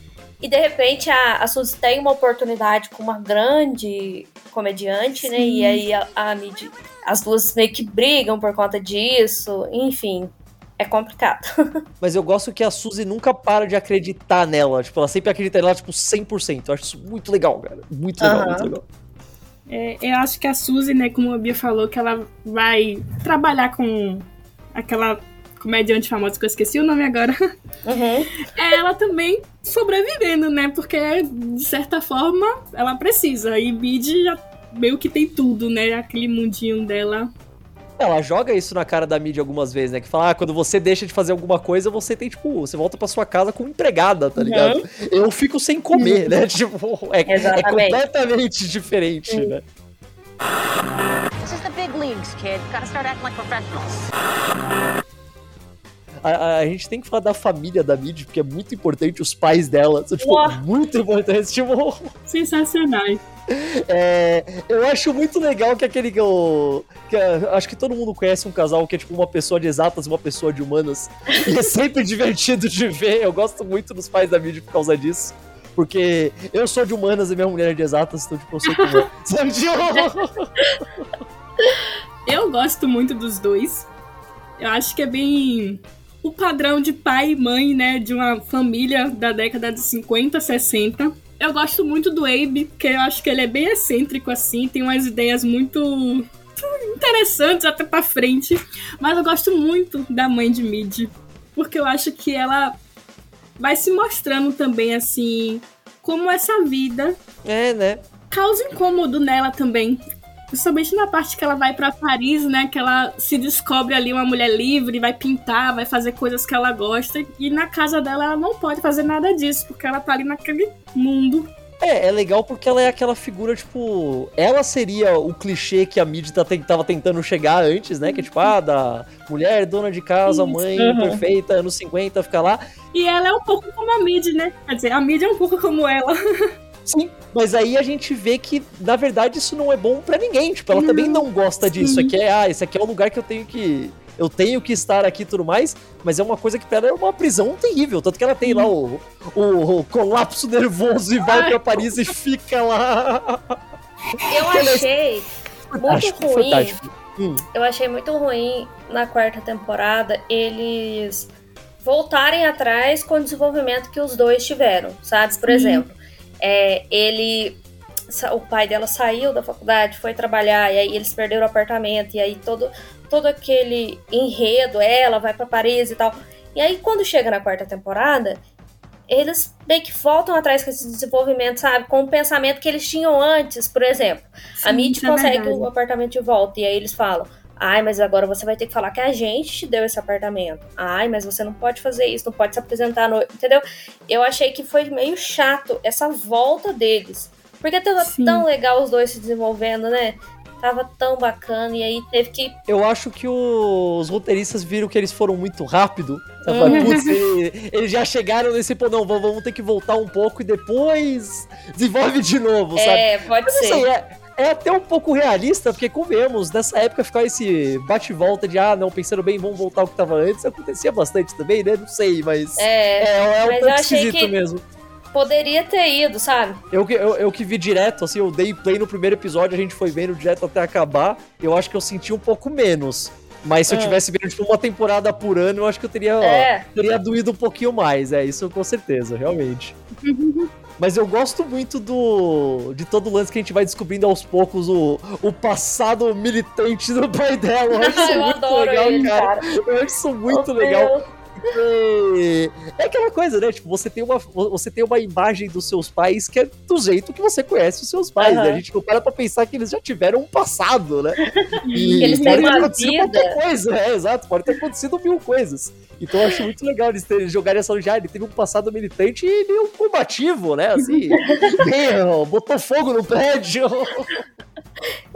E de repente a, a Suzy tem uma oportunidade com uma grande comediante, né? E aí a, a Mid, as duas meio que brigam por conta disso. Enfim, é complicado. Mas eu gosto que a Suzy nunca para de acreditar nela. Tipo, ela sempre acredita nela, tipo, 100%. Eu acho isso muito legal, cara. Muito legal, Aham. muito legal. É, eu acho que a Suzy, né, como a Bia falou, que ela vai trabalhar com aquela comediante famosa que eu esqueci o nome agora. Uhum. É ela também sobrevivendo, né? Porque, de certa forma, ela precisa. E Bid já meio que tem tudo, né? Aquele mundinho dela. Ela joga isso na cara da mídia algumas vezes, né? Que fala, ah, quando você deixa de fazer alguma coisa, você tem, tipo, você volta pra sua casa como empregada, tá ligado? Eu fico sem comer, né? Tipo, é, é completamente diferente, né? This is the big leagues, kid. Gotta start acting like professionals. A, a- a gente tem que falar da família da Mid, porque é muito importante os pais dela. São, tipo, Uau. muito importantes. Tipo, Sensacionais. É, eu acho muito legal que aquele que eu. Que, acho que todo mundo conhece um casal que é tipo uma pessoa de exatas e uma pessoa de humanas. E é sempre divertido de ver. Eu gosto muito dos pais da mídia por causa disso. Porque eu sou de humanas e minha mulher é de exatas, então tipo, eu sei como. Sabe, tipo, Eu gosto muito dos dois. Eu acho que é bem o padrão de pai e mãe, né, de uma família da década de 50, 60. Eu gosto muito do Abe, porque eu acho que ele é bem excêntrico assim, tem umas ideias muito interessantes até pra frente. Mas eu gosto muito da mãe de Mid, porque eu acho que ela vai se mostrando também assim como essa vida É, né? causa incômodo nela também. Principalmente na parte que ela vai pra Paris, né? Que ela se descobre ali uma mulher livre, vai pintar, vai fazer coisas que ela gosta. E na casa dela ela não pode fazer nada disso, porque ela tá ali naquele mundo. É, é legal porque ela é aquela figura, tipo. Ela seria o clichê que a mídia tá, tava tentando chegar antes, né? Que é tipo, ah, da mulher, dona de casa, Isso, mãe uhum. perfeita, anos 50, fica lá. E ela é um pouco como a Mid, né? Quer dizer, a Mid é um pouco como ela. Sim, mas aí a gente vê que, na verdade, isso não é bom pra ninguém. Tipo, ela também não gosta disso. sim. Aqui é, ah, esse aqui é o lugar que eu tenho que. Eu tenho que estar aqui e tudo mais, mas é uma coisa que pra ela é uma prisão terrível. Tanto que ela tem lá o, o, o colapso nervoso e vai Ai. pra Paris e fica lá. Eu achei muito Fantástico, ruim. fantástico. Hum, Eu achei muito ruim na quarta temporada eles voltarem atrás com o desenvolvimento que os dois tiveram, sabe? Por exemplo, é, ele. O pai dela saiu da faculdade, foi trabalhar, e aí eles perderam o apartamento, e aí todo, todo aquele enredo, ela vai pra Paris e tal. E aí, quando chega na quarta temporada, eles meio que voltam atrás com esse desenvolvimento, sabe? Com o pensamento que eles tinham antes, por exemplo. a Sim, Mitch isso é consegue verdade. o apartamento de volta e aí eles falam: Ai, mas agora você vai ter que falar que a gente te deu esse apartamento. Ai, mas você não pode fazer isso, não pode se apresentar no. Entendeu? Eu achei que foi meio chato essa volta deles. Porque tava Sim. tão legal os dois se desenvolvendo, né? Tava tão bacana e aí teve que. eu acho que os roteiristas viram que eles foram muito rápido. Uhum. Putz, ele- eles já chegaram nesse, pô, não, vamos, ter que voltar um pouco e depois desenvolve de novo, sabe? É, pode Mas aí ser. é, é até um pouco realista, porque convenhamos, nessa época ficar esse bate-volta de, ah, não, pensando bem, vamos voltar ao que tava antes, acontecia bastante também, né? Não sei, mas. É, É, é um mas eu pouco esquisito que- mesmo. Poderia ter ido, sabe? Eu, que- eu, eu que vi direto, assim, eu dei play no primeiro episódio, a gente foi vendo direto até acabar. Eu acho que eu senti um pouco menos. Mas se eu É. tivesse vendo, tipo, uma temporada por ano, eu acho que eu teria, É. teria doído um pouquinho mais. É, isso com certeza, realmente. Mas eu gosto muito do de todo o lance que a gente vai descobrindo aos poucos o, o passado militante do pai dela. Eu acho isso Eu muito legal, ele, cara. cara. Eu acho isso muito Oh, legal. Deus. É aquela coisa, né? Tipo, você tem, uma, você tem uma imagem dos seus pais que é do jeito que você conhece os seus pais, Aham. né? A gente não para pra pensar que eles já tiveram um passado, né? E Eles pode ter uma acontecido vida. qualquer coisa, é, exato. Pode ter acontecido mil coisas. Então eu acho muito legal eles terem, jogarem essa já. Ele teve um passado militante e é um combativo, né? Assim, meu, botou fogo no prédio.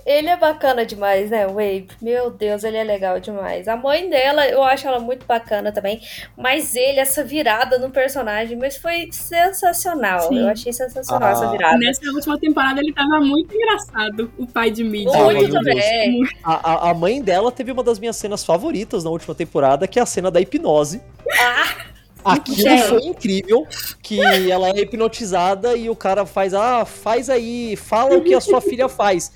Ele é bacana demais, né, Wave? Meu Deus, ele é legal demais. A mãe dela, eu acho ela muito bacana também. Mas ele, essa virada no personagem, mas foi sensacional. Sim. Eu achei sensacional Ah. essa virada. Nessa última temporada ele tava muito engraçado, o pai de Mid. Ah, Muito bem. A, a, a mãe dela teve uma das minhas cenas favoritas na última temporada, que é a cena da hipnose. Ah, Aquilo Gente. foi incrível, que ela é hipnotizada e o cara faz, ah, faz aí, fala o que a sua filha faz.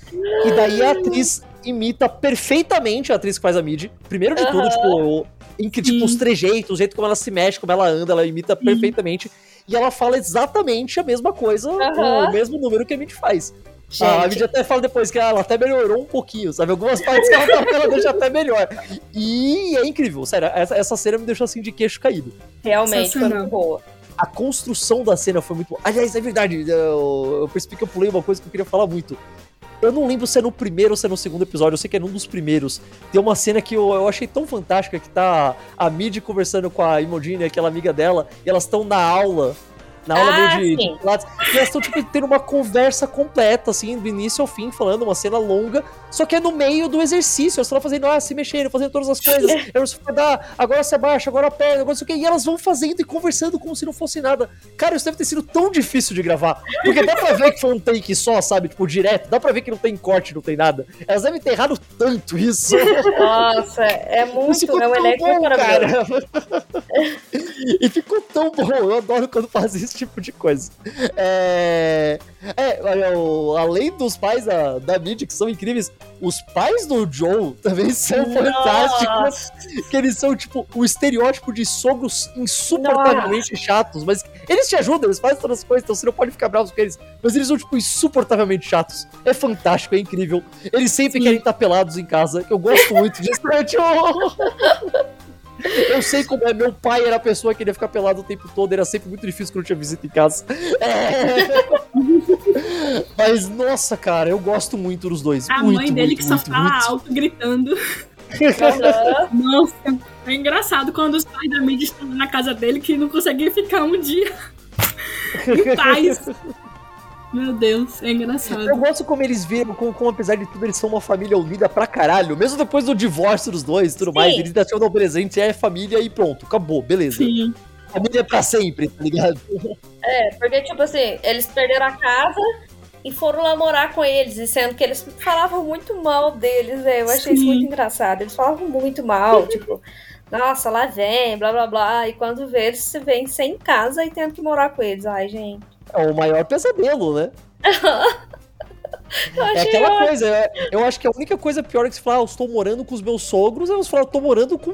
E daí a atriz imita perfeitamente a atriz que faz a Mid. Primeiro de tudo, tipo, em que, tipo, Sim. os trejeitos, o jeito como ela se mexe, como ela anda, ela imita perfeitamente. E ela fala exatamente a mesma coisa, o mesmo número que a Mid faz. A gente. Mid até fala depois que ela até melhorou um pouquinho, sabe? Algumas partes que ela, tá- ela deixa até melhor. E é incrível, sério, essa, essa cena me deixou assim de queixo caído Realmente foi muito boa. a construção da cena foi muito boa. Aliás, é verdade, eu, eu percebi que eu pulei uma coisa que eu queria falar muito. Eu não lembro se é no primeiro ou se é no segundo episódio, eu sei que é num dos primeiros. Tem uma cena que eu, eu achei tão fantástica, que tá a Mid conversando com a Imogen, aquela amiga dela, e elas estão na aula. Na aula Ah, de, de Pilates, e elas estão, tipo, tendo uma conversa completa, assim, do início ao fim, falando uma cena longa, só que é no meio do exercício. Elas estão fazendo, ah, se mexendo, fazendo todas as coisas. Você vai dar, agora se abaixa, agora a perna, agora não sei o quê. E elas vão fazendo e conversando como se não fosse nada. Cara, isso deve ter sido tão difícil de gravar. Porque dá pra ver que foi um take só, sabe? Tipo, direto. Dá pra ver que não tem corte, não tem nada. Elas devem ter errado tanto isso. Nossa, é Isso muito. ficou É um maravilhoso. cara. e ficou tão bom. Eu adoro quando faz esse tipo de coisa. É. É, o- além dos pais da, da Mid, que são incríveis, os pais do Joe também são fantásticos. Que eles são, tipo, o estereótipo de sogros insuportavelmente chatos. Mas eles te ajudam, eles fazem todas as coisas, então você não pode ficar bravo com eles. Mas eles são, tipo, insuportavelmente chatos. É fantástico, é incrível. Eles sempre Sim. querem estar pelados em casa, que eu gosto muito disso. Tipo, Eu sei como é, meu pai era a pessoa que queria ficar pelado o tempo todo, era sempre muito difícil quando tinha visita em casa. É. Mas, nossa, cara, eu gosto muito dos dois. A muito, mãe dele muito, que só muito, fala muito. alto, gritando. Nossa, é engraçado quando os pais da Mid estão na casa dele que não conseguem ficar um dia em paz. Meu Deus, é Eu engraçado. gosto como eles viram, como, como, apesar de tudo, eles são uma família unida pra caralho. Mesmo depois do divórcio dos dois e tudo Sim. mais, eles ainda tinham um presente, é família e pronto, acabou, beleza. Sim. Família é pra sempre, tá ligado? É, porque, tipo assim, eles perderam a casa e foram lá morar com eles, e sendo que eles falavam muito mal deles, né? Eu achei isso Sim. muito engraçado. Eles falavam muito mal, tipo, nossa, lá vem, blá blá blá. E quando vê, eles se vêm sem casa e tendo que morar com eles. Ai, gente. É o maior pesadelo, né? Eu É aquela ótimo. coisa, é- eu acho que a única coisa pior é que você fala, ah, eu estou morando com os meus sogros, aí você fala, eu tô morando com.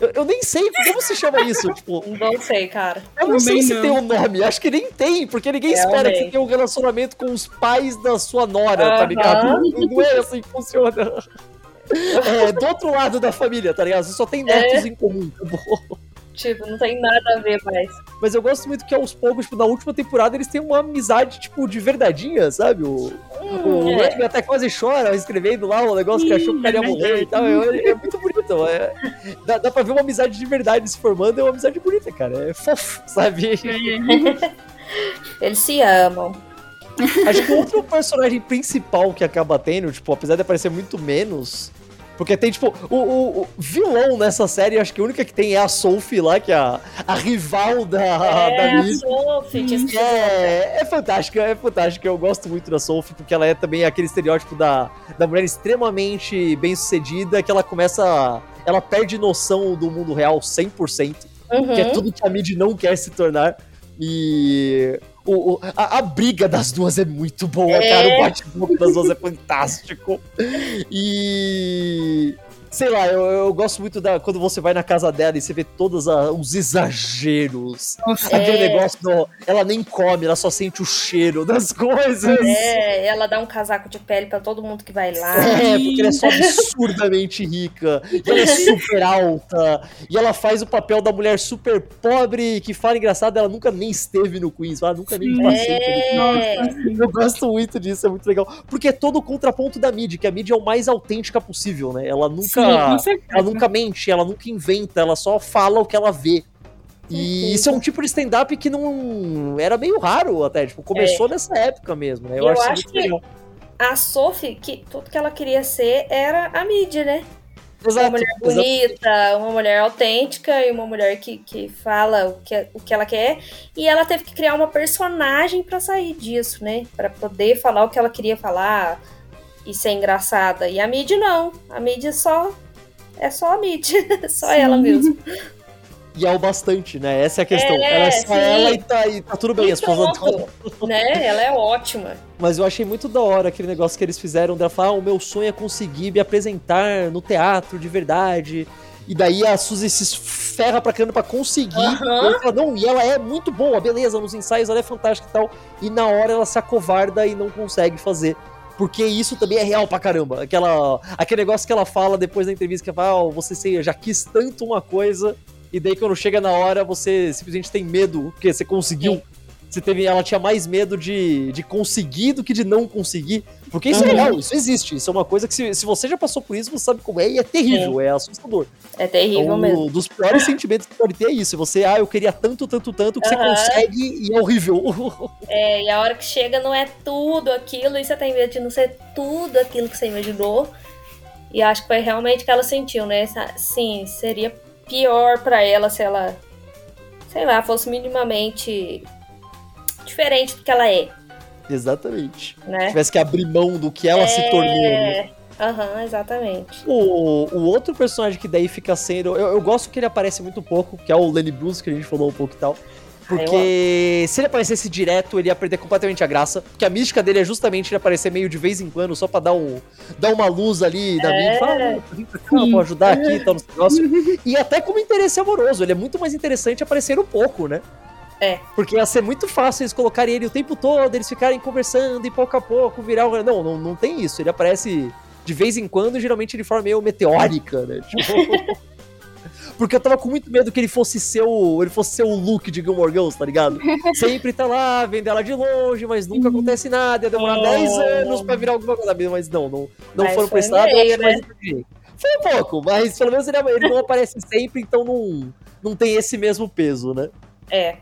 Eu, eu nem sei como se chama isso, tipo, Não sei, cara. eu não sei se não. tem um nome, acho que nem tem, porque ninguém espera que você Realmente. tenha um relacionamento com os pais da sua nora, tá Aham. ligado? Não, não é assim que funciona. É, do outro lado da família, tá ligado? Você só tem netos em comum. acabou. Tipo, não tem nada a ver mais. Mas eu gosto muito que aos poucos, tipo, na última temporada, eles têm uma amizade, tipo, de verdadinha, sabe? O, o é. Até quase chora escrevendo lá o negócio que achou que o cara ia é morrer e tal. É, é muito bonito. É, dá, dá pra ver uma amizade de verdade se formando, é uma amizade bonita, cara. É fofo, sabe? É. Eles se amam. Acho que o outro personagem principal que acaba tendo, tipo, apesar de aparecer muito menos. Porque tem, tipo, o, o- o vilão nessa série, acho que a única que tem é a Sophie lá, que é a, a rival da, é, da a Liz. Sophie, esquecido. É, é fantástica, é fantástica. Eu gosto muito da Sophie, porque ela é também aquele estereótipo da, da mulher extremamente bem sucedida, que ela começa. Ela perde noção do mundo real 100%, Uhum. que é tudo que a Mid não quer se tornar. E O, o- a, a briga das duas é muito boa, É. cara. O bate-boca das duas é fantástico. E. Sei lá, eu, eu gosto muito da. Quando você vai na casa dela e você vê todos a- os exageros. Nossa, Aquele É. negócio do. Ela nem come, ela só sente o cheiro das coisas. É, ela dá um casaco de pele pra todo mundo que vai lá. É, porque ela é só absurdamente rica. E ela é super alta. E ela faz o papel da mulher super pobre que fala engraçado. Ela nunca nem esteve no Queens. Ela nunca nem passei É. Eu gosto muito disso, é muito legal. Porque é todo o contraponto da mídia, que a mídia é o mais autêntica possível, né? Ela nunca. Sim, ela nunca mente, ela nunca inventa, ela só fala o que ela vê. E isso é um tipo de stand-up que não. Era meio raro até, tipo, começou nessa época mesmo, né? Eu isso acho muito que- legal. A Sophie, que tudo que ela queria ser era a mídia, né? Uma Exato, mulher exato. bonita, uma mulher autêntica e uma mulher que, que fala o que, o que ela quer. E ela teve que criar uma personagem pra sair disso, né? Pra poder falar o que ela queria falar e ser engraçada. E a mídia não. A mídia só. É só a mídia. só Sim. ela mesmo. E é o bastante, né? Essa é a questão. É, ela é só sim. ela e tá, e tá tudo bem, as pessoas Pronto, né? Ela é ótima. Mas eu achei muito da hora aquele negócio que eles fizeram dela falar: ah, o meu sonho é conseguir me apresentar no teatro de verdade. E daí a Suzy se ferra pra caramba pra conseguir. Ela fala, não, e ela é muito boa, beleza, nos ensaios ela é fantástica e tal. E na hora ela se acovarda e não consegue fazer. Porque isso também é real pra caramba. Aquela, aquele negócio que ela fala depois da entrevista, que ela fala, ah, você sei, já quis tanto uma coisa, e daí quando chega na hora, você simplesmente tem medo, porque você conseguiu. Você teve, ela tinha mais medo de, de conseguir do que de não conseguir. Porque isso é Uhum. real, isso existe. Isso é uma coisa que, se, se você já passou por isso, você sabe como é, e é terrível, é assustador. É terrível Então, mesmo. um dos piores sentimentos que pode ter é isso. Você, ah, eu queria tanto, tanto, tanto, que você Aham. consegue e é horrível. É, e a hora que chega não é tudo aquilo, e você tem medo de não ser tudo aquilo que você imaginou. E acho que foi realmente o que ela sentiu, né? Sim, seria pior pra ela se ela, sei lá, fosse minimamente diferente do que ela é, Exatamente. né? Tivesse que abrir mão do que ela se tornou. né? É, aham, exatamente. O, o outro personagem que daí fica sendo. Eu, eu gosto que ele aparece muito pouco, que é o Lenny Bruce, que a gente falou um pouco e tal. Porque se ele aparecesse direto, ele ia perder completamente a graça. Porque a mística dele é justamente ele aparecer meio de vez em quando, só pra dar, um, dar uma luz ali na É. Fala, ah, vem pra cá, vou ajudar aqui e tal, nesse negócio. E até como interesse amoroso, ele é muito mais interessante aparecer um pouco, né? É. Porque ia ser muito fácil eles colocarem ele o tempo todo, eles ficarem conversando e pouco a pouco virar. um- Não, não, não tem isso. Ele aparece de vez em quando, geralmente de forma meio meteórica, né? Tipo. Porque eu tava com muito medo que ele fosse ser o, ele fosse ser o Luke de Gilmore Girls, tá ligado? Sempre tá lá, vendo ela de longe, mas nunca acontece nada, ia demorar Oh. 10 anos pra virar alguma coisa. Mas não, não, não Mas foram pra esse lado, meio, inteligente. Foi um pouco, mas pelo menos ele, ele não aparece sempre, então não, não tem esse mesmo peso, né? É.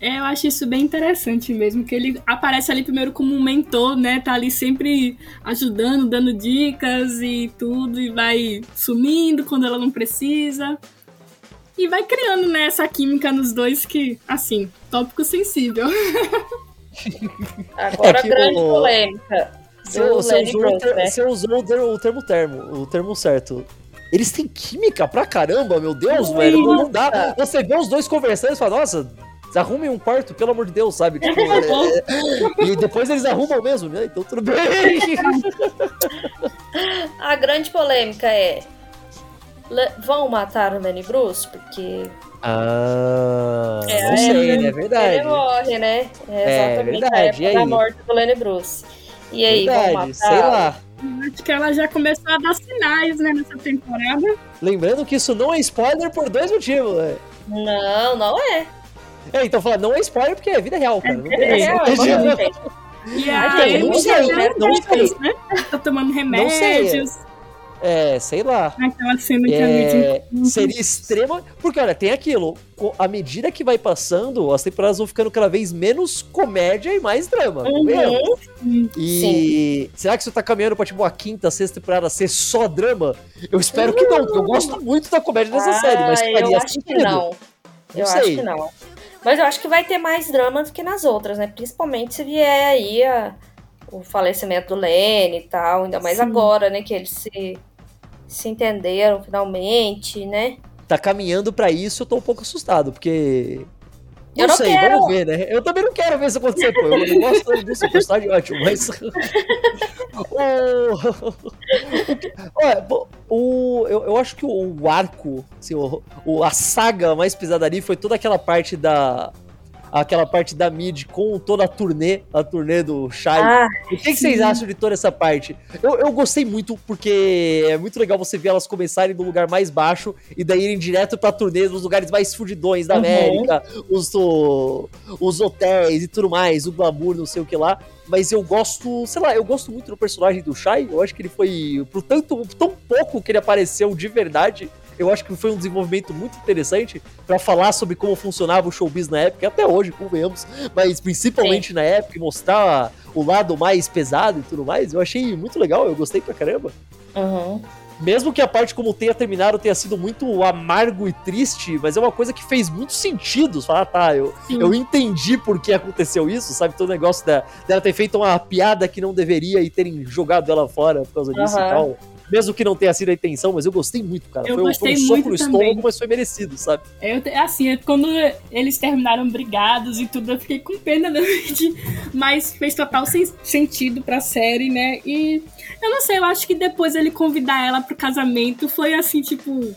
É, eu acho isso bem interessante mesmo, que ele aparece ali primeiro como um mentor, né? Tá ali sempre ajudando, dando dicas e tudo, e vai sumindo quando ela não precisa. E vai criando, né, essa química nos dois que, assim, tópico sensível. Agora É que grande o- polêmica. Você, usou, o ter- né? usou o termo, termo o termo certo. Eles têm química pra caramba, meu Deus, velho. Não, não dá. Você vê os dois conversando e fala, nossa, arrumem um quarto, pelo amor de Deus, sabe? Tipo, é- e depois eles arrumam mesmo, né? Então tudo bem. A grande polêmica é. Vão matar o Lenny Bruce? Porque Ah, É, não é, sei, né? É ele verdade. morre, né? É exatamente verdade, a e época aí? da morte do Lenny Bruce. E aí, vão matar? Verdade, sei lá. Acho que ela já começou a dar sinais, né, nessa temporada. Lembrando que isso não é spoiler por dois motivos, né? Não, não é. É, então falando, não é spoiler porque é vida real, cara. Não tem É essa- real, gente. E aí, gente, não sei, né? Não sei. né? Tá tomando sei. remédios. É, sei lá. Aquela cena que a É, seria extrema. Porque, olha, tem aquilo. À medida que vai passando, as temporadas vão ficando cada vez menos comédia e mais drama. Uhum. mesmo. E será que isso tá caminhando pra tipo a quinta, sexta temporada ser só drama? Eu espero que não, porque eu gosto muito da comédia dessa Ah, série, mas faria eu acho sentido. que não. Eu sei. acho que não. Mas eu acho que vai ter mais drama do que nas outras, né? Principalmente se vier aí a- o falecimento do Lenny e tal. Ainda mais Sim. agora, né? Que eles se, se entenderam finalmente, né? Tá caminhando pra isso, eu tô um pouco assustado, porque Eu não sei, quero. vamos ver, né? Eu também não quero ver isso acontecer, pô. Eu não gosto disso, o personagem é ótimo, mas. o... Olha, o... Eu, eu acho que o, arco, assim, o- a saga mais pesada ali foi toda aquela parte da. Aquela parte da mid com toda a turnê, a turnê do Shai. Ah, O que, que vocês acham de toda essa parte? Eu, eu gostei muito porque é muito legal você ver elas começarem do lugar mais baixo e daí irem direto pra turnê nos lugares mais fudidões da Uhum. América, os, o- os hotéis e tudo mais, o glamour, não sei o que lá. Mas eu gosto, sei lá, eu gosto muito do personagem do Shai. Eu acho que ele foi, por tanto, tão pouco que ele apareceu de verdade, eu acho que foi um desenvolvimento muito interessante pra falar sobre como funcionava o showbiz na época, e até hoje, convenhamos, mas principalmente na época, e mostrar o lado mais pesado e tudo mais. Eu achei muito legal, eu gostei pra caramba. uhum. Mesmo que a parte como tenha terminado tenha sido muito amargo e triste, mas é uma coisa que fez muito sentido. Falar, ah, tá, eu, Sim. eu entendi por que aconteceu isso, sabe? Todo o negócio da, dela ter feito uma piada que não deveria e terem jogado ela fora por causa disso e Aham. tal. Mesmo que não tenha sido a intenção, mas eu gostei muito, cara. Eu foi, um- foi gostei um soco no também. estômago, mas foi merecido, sabe? Eu, te- assim, é quando eles terminaram brigados e tudo, eu fiquei com pena da Lady, mas fez total sen- sentido pra série, né? E eu não sei, eu acho que depois ele convidar ela pro casamento foi assim, tipo,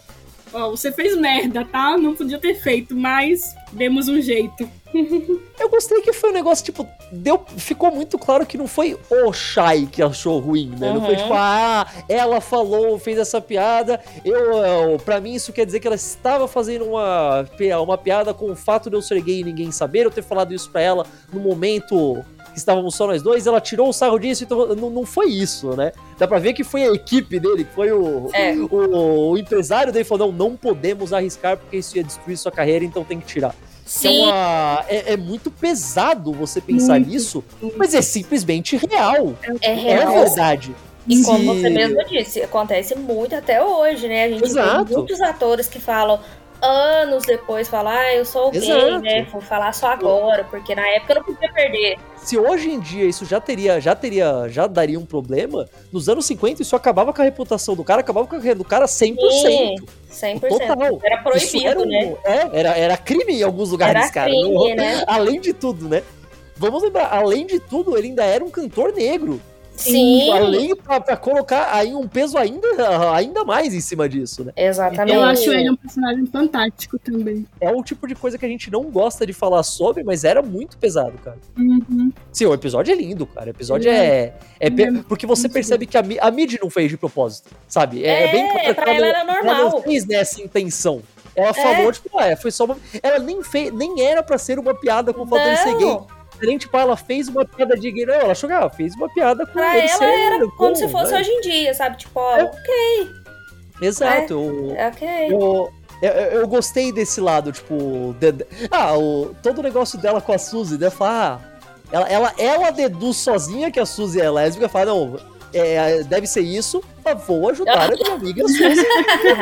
ó, você fez merda, tá? Não podia ter feito, mas demos um jeito. Eu gostei que foi um negócio, tipo, deu, ficou muito claro que não foi o Shai que achou ruim, né? Não foi Uhum. tipo, ah, ela falou, fez essa piada, eu, eu, pra mim isso quer dizer que ela estava fazendo uma, uma piada com o fato de eu ser gay e ninguém saber, eu ter falado isso pra ela no momento que estávamos só nós dois, ela tirou o sarro disso, então não, não foi isso, né? Dá pra ver que foi a equipe dele, foi o, É. o, o empresário dele falou, não, não podemos arriscar porque isso ia destruir sua carreira, então tem que tirar. Sim. Então, a- é, é muito pesado você pensar Muito, nisso, mas é simplesmente real. É É real. verdade. E como você mesmo disse, acontece muito até hoje, né? A gente Exato. vê muitos atores que falam anos depois, falar, ah, eu sou gay, Exato. né? Vou falar só agora, porque na época eu não podia perder. Se hoje em dia isso já teria, já teria, já daria um problema, nos anos 50 isso acabava com a reputação do cara, acabava com a do cara 100%. Sim, 100%. Total. Era proibido, era um- né? É, era, era crime em alguns lugares, Era cara. crime, né? Além de tudo, né? Vamos lembrar, além de tudo, ele ainda era um cantor negro. Sim, Além pra, pra colocar aí um peso ainda, ainda mais em cima disso, né? exatamente. Eu acho ele um personagem fantástico também. É o tipo de coisa que a gente não gosta de falar sobre, mas era muito pesado, cara. Uhum. Sim, o episódio é lindo, cara. O episódio é. é pe- ele é porque você percebe que a, a Mid não fez de propósito, sabe? É, É, bem que pra ela era não- normal. Ela não fez nessa intenção. Ela falou, tipo, ah, foi só uma. Ela nem fez, nem era pra ser uma piada com o fato de ser gay. Diferente, tipo, ela fez uma piada de gay. Não, ela achou que ela fez uma piada com pra ele ela ser era bom, como se fosse né? hoje em dia, sabe? Tipo, ó, É. ok, Exato. eu- ok. Eu, eu, eu gostei desse lado, tipo. de- ah, o, todo o negócio dela com a Suzy, né? Falar, ah, ela, ela, ela deduz sozinha que a Suzy é lésbica, fala, não, é, deve ser isso, mas vou ajudar a minha amiga Suzy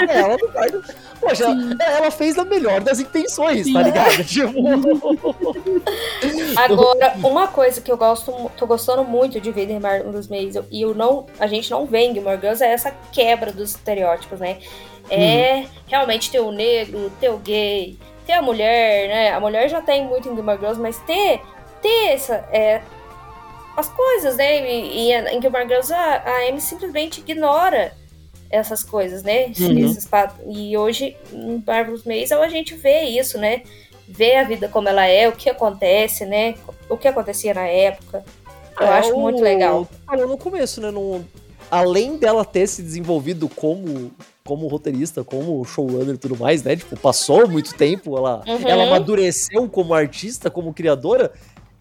ela no quarto. Poxa, ela, ela fez a melhor das intenções, tá Sim. ligado? Tipo, Agora, uma coisa que eu gosto, tô gostando muito de ver em Marvelous Maze e eu não, a gente não vê em Gilmore Girls é essa quebra dos estereótipos, né? É realmente ter o negro, ter o gay, ter a mulher, né? A mulher já tem muito em Gilmore Girls, mas ter, ter essa, é, as coisas, né? E, e em Gilmore Girls a, a Amy simplesmente ignora essas coisas, né? Uhum. Esses e hoje em Marvelous Maze a gente vê isso, né? Vê a vida como ela é, o que acontece, né? O que acontecia na época. Eu É, acho o- muito legal. Falou no começo, né? no- além dela ter se desenvolvido como, como roteirista, como showrunner e tudo mais, né? Tipo, passou muito tempo, ela, Uhum. ela amadureceu como artista, como criadora.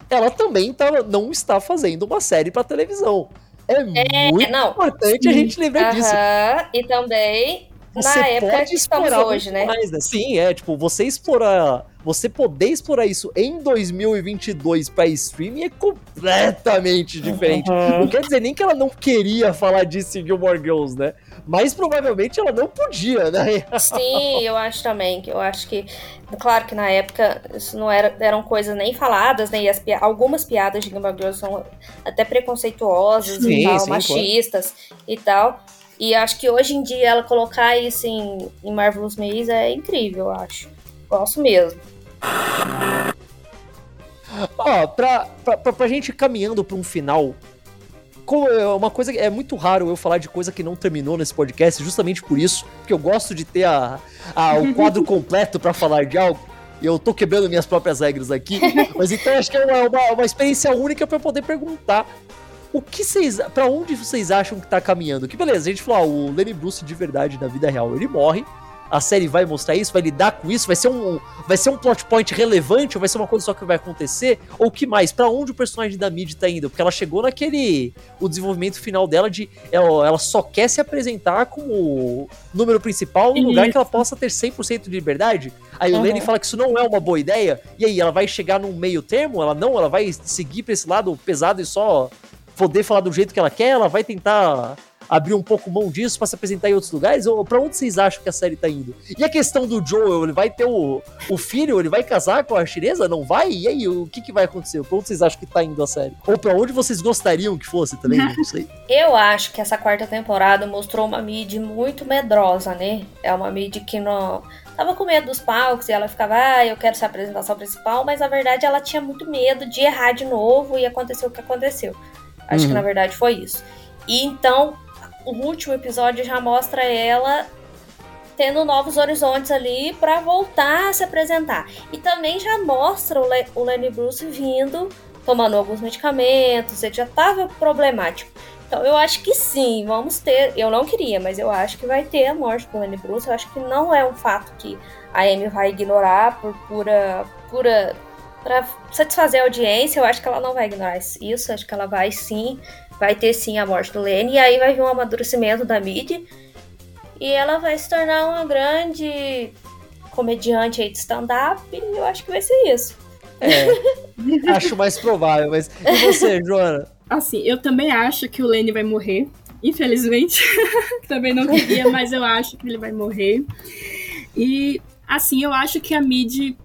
Ela também tá, não está fazendo uma série pra televisão. É, muito não. importante a gente lembrar disso. Aham, e também Você na época pode que estamos explorar hoje, né? mais, né? Sim, é, tipo, você explorar, você poder explorar isso em 2022 pra streaming é completamente diferente. Não quer dizer nem que ela não queria falar disso em Gilmore Girls, né? Mas provavelmente ela não podia, né? Sim, eu acho também. que Eu acho que, claro que na época isso não era, eram coisas nem faladas, né? E as algumas piadas de Gilmore Girls são até preconceituosas Sim, e tal, sim, machistas e tal. E acho que hoje em dia ela colocar isso em, em Marvelous Maze é incrível, eu acho. Gosto mesmo. Ó, pra, pra, pra, pra gente ir caminhando pra um final, é uma coisa é muito raro eu falar de coisa que não terminou nesse podcast, justamente por isso, porque eu gosto de ter a, a o quadro completo pra falar de algo. E eu tô quebrando minhas próprias regras aqui, mas então acho que é uma, uma, uma experiência única pra eu poder perguntar o que vocês. Pra onde vocês acham que tá caminhando? Que beleza, a gente falou, ó, o Lenny Bruce de verdade na vida real, ele morre. A série vai mostrar isso, vai lidar com isso, vai ser um, vai ser um plot point relevante, ou vai ser uma coisa só que vai acontecer? Ou o que mais? Pra onde o personagem da Mid tá indo? Porque ela chegou naquele. O desenvolvimento final dela de. Ela, ela só quer se apresentar como número principal no lugar que ela possa ter 100% de liberdade. Aí o Uhum. Lenny fala que isso não é uma boa ideia. E aí, ela vai chegar num meio termo? Ela não, ela vai seguir pra esse lado pesado e só poder falar do jeito que ela quer? Ela vai tentar abrir um pouco mão disso pra se apresentar em outros lugares? Ou pra onde vocês acham que a série tá indo? E a questão do Joel, ele vai ter o, o filho, ele vai casar com a chinesa? Não vai? E aí, o que que vai acontecer? Pra onde vocês acham que tá indo a série? Ou pra onde vocês gostariam que fosse também? Não sei. Eu acho que essa quarta temporada mostrou uma mid muito medrosa, né? É uma mid que não. Tava com medo dos palcos e ela ficava, ah, eu quero ser a apresentação principal, mas na verdade ela tinha muito medo de errar de novo e aconteceu o que aconteceu. Acho Uhum. que na verdade foi isso. E então, o último episódio já mostra ela tendo novos horizontes ali pra voltar a se apresentar. E também já mostra o, Le o Lenny Bruce vindo, tomando alguns medicamentos, ele já tava problemático. Então eu acho que sim, vamos ter. Eu não queria, mas eu acho que vai ter a morte do Lenny Bruce. Eu acho que não é um fato que a Amy vai ignorar por pura. pura para satisfazer a audiência, eu acho que ela não vai ignorar isso. Acho que ela vai sim, vai ter sim a morte do Lenny. E aí vai vir um amadurecimento da Mid. E ela vai se tornar uma grande comediante aí de stand-up. E eu acho que vai ser isso. É, acho mais provável, mas. E você, Joana? Assim, eu também acho que o Lenny vai morrer. Infelizmente. também não queria, mas eu acho que ele vai morrer. E, assim, eu acho que a Mid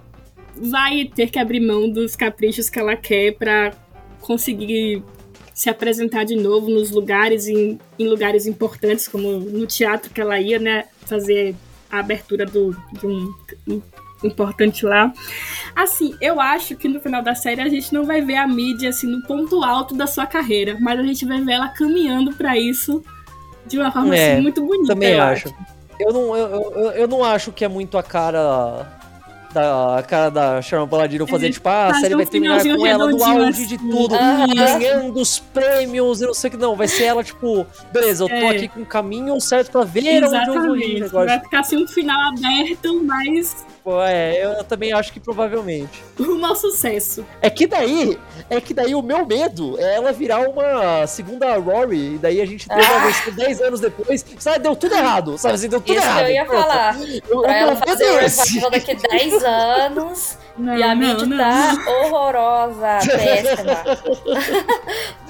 vai ter que abrir mão dos caprichos que ela quer pra conseguir se apresentar de novo nos lugares, em, em lugares importantes, como no teatro que ela ia, né? Fazer a abertura do, de um, um importante lá. Assim, eu acho que no final da série a gente não vai ver a mídia assim no ponto alto da sua carreira, mas a gente vai ver ela caminhando pra isso de uma forma É, assim, muito bonita. Também eu acho. Eu não, eu, eu, eu não acho que é muito a cara da cara da Sharon Paladino fazer, Ele tipo, ah, a série vai terminar com ela no auge de assim. tudo, Aham. ganhando os prêmios, eu não sei o que não. Vai ser ela, tipo, beleza, eu tô É. aqui com o caminho certo pra ver onde eu vou ir Exatamente. agora. Vai ficar assim um final aberto, mas Pô, é, eu também acho que provavelmente. rumo ao sucesso. É que daí, é que daí o meu medo é ela virar uma segunda Rory, e daí a gente uma Ah. versão 10 anos depois, sabe, deu tudo errado, sabe assim, deu tudo Isso errado. eu ia Pronto. falar. Eu- Pra ela fazer o é revival daqui 10 anos. Não, e a mídia tá horrorosa, péssima.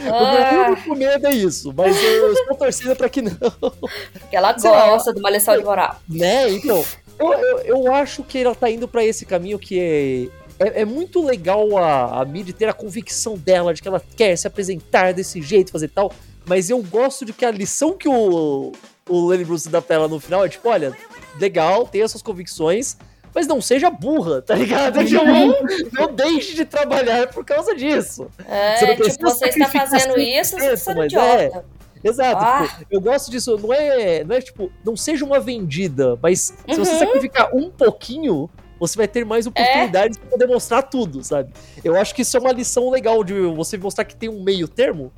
O meu Ah, único medo é isso, mas eu estou torcendo pra que não. porque ela gosta de uma lição de moral. Né? Então, eu, eu, eu acho que ela tá indo pra esse caminho que é. É, é muito legal a, a Mid ter a convicção dela de que ela quer se apresentar desse jeito, fazer tal. Mas eu gosto de que a lição que o, o Lenny Bruce dá pra ela no final é tipo: olha, legal, tenha suas convicções, mas não seja burra, tá ligado? Tipo, não, não deixe de trabalhar por causa disso. É, Você tipo, você está fazendo 100%, isso, você está idiota. Exato, Ah. tipo, eu gosto disso, não é, não é tipo, não seja uma vendida, mas se você Uhum. sacrificar um pouquinho, você vai ter mais oportunidades pra poder mostrar tudo, sabe? Eu acho que isso é uma lição legal de você mostrar que tem um meio termo.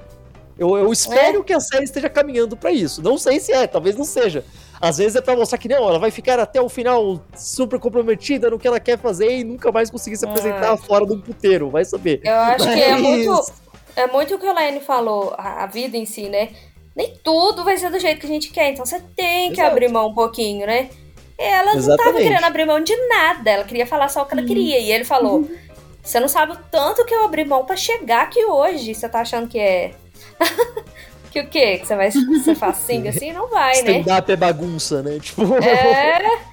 Eu, eu espero que a série esteja caminhando pra isso. Não sei se é, talvez não seja. Às vezes é pra mostrar que não, ela vai ficar até o final super comprometida no que ela quer fazer e nunca mais conseguir se apresentar Ah. fora de um puteiro, vai saber. Eu acho que é Mas- muito, é muito o que a Laine falou, a, a vida em si, né? Nem tudo vai ser do jeito que a gente quer, então você tem que Exato. abrir mão um pouquinho, né? Ela não tava Exatamente. querendo abrir mão de nada, ela queria falar só o que ela queria. E ele falou: Você não sabe o tanto que eu abri mão pra chegar aqui hoje. Você tá achando que é. que o quê? Que você vai ser facinho assim? Não vai, né? Stand-up é bagunça, né? Tipo. É.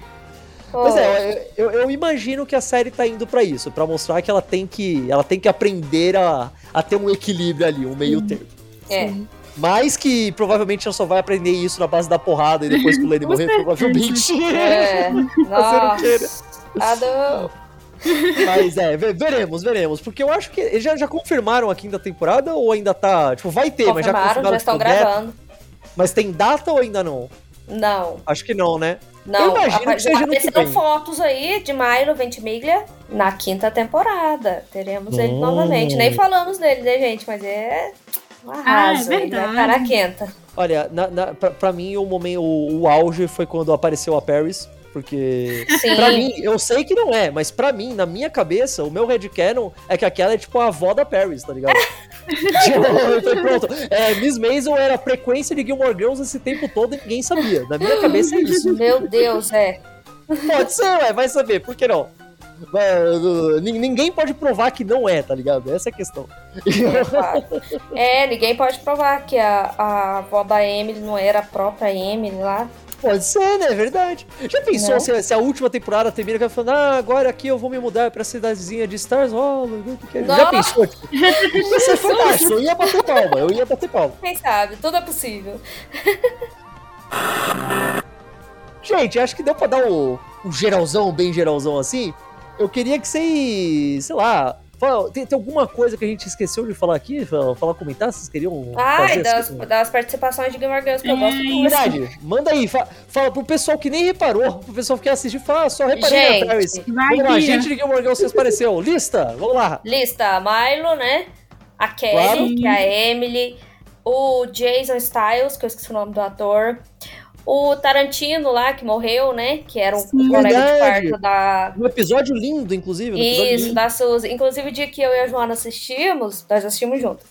Pois é, eu, eu imagino que a série tá indo pra isso, pra mostrar que ela tem que, ela tem que aprender a, a ter um equilíbrio ali, um meio termo. é. Mas que provavelmente ela só vai aprender isso na base da porrada e depois que o Lenny morrer, provavelmente. É. Nossa. Não. Mas é, ve- veremos, veremos. Porque eu acho que eles já, já confirmaram a quinta temporada ou ainda tá. Tipo, vai ter, mas já Confirmaram, confirmaram. já estão tipo, gravando. Mas tem data ou ainda não? Não, Acho que não, né? não. Eu imagino Apa- que seja apareceram fotos aí de Milo Ventimiglia na quinta temporada. Teremos ele Hum. novamente. Nem falamos dele, né, gente? Mas é um Ah, é arraso. verdade. ficar na quinta. Olha, na, na, pra, pra mim o momento, o, o auge foi quando apareceu a Paris. Porque. Sim. Pra mim, eu sei que não é, mas pra mim, na minha cabeça, o meu headcanon é que aquela é tipo a avó da Paris, tá ligado? eu falei, pronto. É, Miss Maisel era a frequência de Gilmore Girls esse tempo todo e ninguém sabia. Na minha cabeça é isso. Meu Deus, é. Pode ser, ué, vai saber, por que não? Ninguém pode provar que não é, tá ligado? Essa é a questão. É. É, ninguém pode provar que a, a avó da Emily não era a própria Emily lá. Pode ser, né? É verdade. Já pensou se, se a última temporada termina falando, ah, agora aqui eu vou me mudar pra cidadezinha de Stars Hollow. o que que é?" Já pensou? Tipo, ia ser fantástico. Eu ia bater palma, eu ia bater palma. Quem sabe? Tudo é possível. Gente, acho que deu pra dar o geralzão, bem geralzão assim. Eu queria que vocês, sei lá, fala- tem, tem alguma coisa que a gente esqueceu de falar aqui? Falar, falar, comentar? Vocês queriam Ai, fazer das, assim? das participações de Gamer Girls que eu gosto muito. Verdade, manda aí, fa- fala pro pessoal que nem reparou, pro pessoal que quer assistir, fala, ah, só reparei Gente. na Paris. Vai, Vamos lá, Bia. gente de Gilmore Girls, vocês apareceu. Lista, vamos lá. Lista, Milo, né? A Kelly, Claro. que é a Emily. O Jason Styles, que eu esqueci o nome do ator. O Tarantino lá, que morreu, né? Que era um Sim, colega de verdade. quarto da... Um episódio lindo, inclusive. Um episódio Isso, lindo. da Suzy. Inclusive, o dia que eu e a Joana assistimos, nós assistimos junto.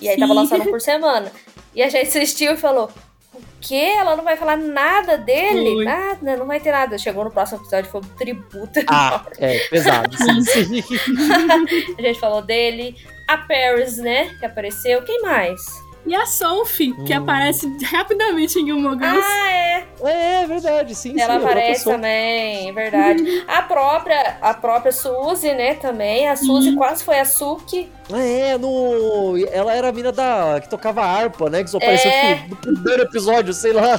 E aí tava Sim. lançando por semana. E a gente assistiu e falou: O quê? Ela não vai falar nada dele? Nada, não vai ter nada. Chegou no próximo episódio, foi um tributo. Ah, é, pesado. A gente falou dele. A Paris, né? Que apareceu. Quem mais? E a Sophie, que Hum. aparece rapidamente em Gilmore Girls. Ah, é. É, é verdade, sim, Ela sim. aparece também, é verdade. A própria, a própria Suzy, né, também. A Suzy Uhum. quase foi a Suki. Ah, É, no. Ela era a mina da. que tocava harpa, né? Que só apareceu É. tipo, no primeiro episódio, sei lá.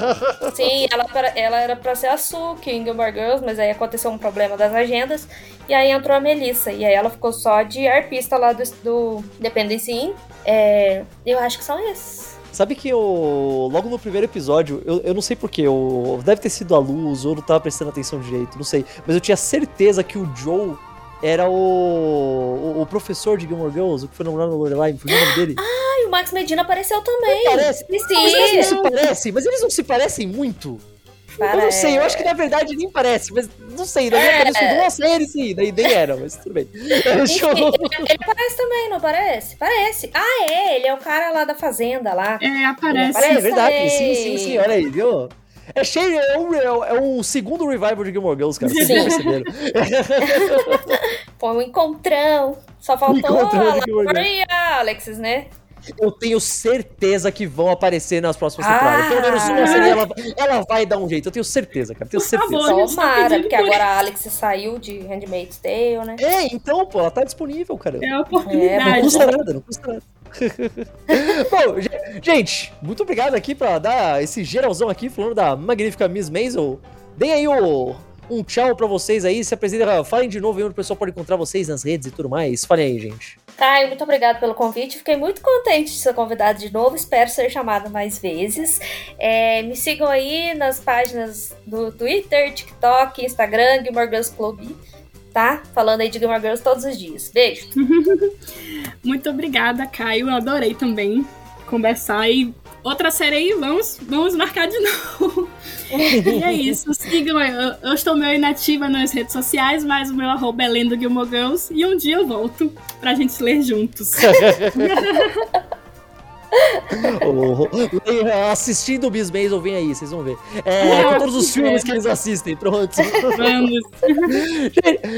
Sim, ela, pra- ela era pra ser a Suki em Gilmore Girls, mas aí aconteceu um problema das agendas. E aí entrou a Melissa. E aí ela ficou só de arpista lá do, do Dependence Inn. É, eu acho que são esses. Sabe que eu. Logo no primeiro episódio, eu, eu não sei porquê, eu, deve ter sido a luz, ou eu não tava prestando atenção direito, não sei. Mas eu tinha certeza que o Joe era o. o, o professor de Gilmore Girls, o que foi namorado da Lorelai, me fugiu o nome dele. Ah, e o Max Medina apareceu também. Parece. Sim, Mas eles não se parecem, mas eles não se parecem muito. Eu não sei, eu acho que na verdade nem parece, mas não sei, na minha É. cabeça eu nossa, é ele sim, daí nem era, mas tudo bem. Enfim, ele, ele aparece também, não aparece? Parece. Ah, é, ele é o cara lá da fazenda lá. É, aparece. É verdade, Parece. sim, sim, sim, olha aí, viu? É cheio, é um, é um segundo revival de Gilmore Girls, cara, vocês Sim. não perceberam. Foi um encontrão. Só faltou encontrão a Gilmore Laura e a Alexis, né? Eu tenho certeza que vão aparecer nas próximas Ah. temporadas. Pelo menos uma série, ela, ela vai dar um jeito, eu tenho certeza, cara, tenho Por certeza. favor. Tomara, porque por agora a Alex saiu de Handmaid's Tale, né? É, então, pô, ela tá disponível, cara. É a É, Não oportunidade. custa nada, não custa nada. Bom, ge- gente, muito obrigado aqui pra dar esse geralzão aqui, falando da magnífica Miss Maisel. Deem aí o, um tchau pra vocês aí, se apresentem, falem de novo aí onde o pessoal pode encontrar vocês nas redes e tudo mais. Falem aí, gente. Caio, muito obrigado pelo convite. Fiquei muito contente de ser convidado de novo. Espero ser chamada mais vezes. É, me sigam aí nas páginas do Twitter, TikTok, Instagram, Gilmore Girls Club, tá? Falando aí de Gilmore Girls todos os dias. Beijo. Muito obrigada, Caio. Eu adorei também conversar. E outra série aí, vamos, vamos marcar de novo. e é isso. Sigam aí. Eu, eu estou meio inativa nas redes sociais, mas o meu arroba é Lendo. E um dia eu volto pra gente ler juntos. O- o- assistindo o Miss Maisel, vem aí, vocês vão ver. É, com todos os filmes que eles assistem, pronto. Vamos.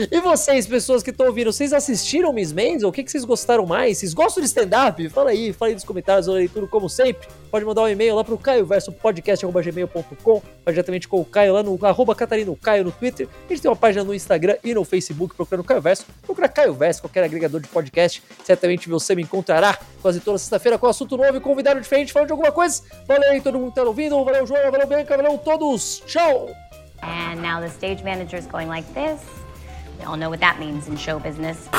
E vocês, pessoas que estão ouvindo, vocês assistiram Miss Maisel? O que, que vocês gostaram mais? Vocês gostam de stand-up? Fala aí, fala aí nos comentários, eu leio tudo como sempre. Pode mandar um e-mail lá pro caioversopodcast.gmail.com Vai diretamente com o Caio lá no arroba Catarino Caio no Twitter. A gente tem uma página no Instagram e no Facebook procurando Caio Verso. Procura Caio Verso, qualquer agregador de podcast. Certamente você me encontrará quase toda sexta-feira com assunto novo e convidado diferente falando de alguma coisa. Valeu aí todo mundo que tá ouvindo. Valeu, Joana. Valeu, Bianca. Valeu todos. Tchau! And now the stage manager's going like this. We all know what that means in show business.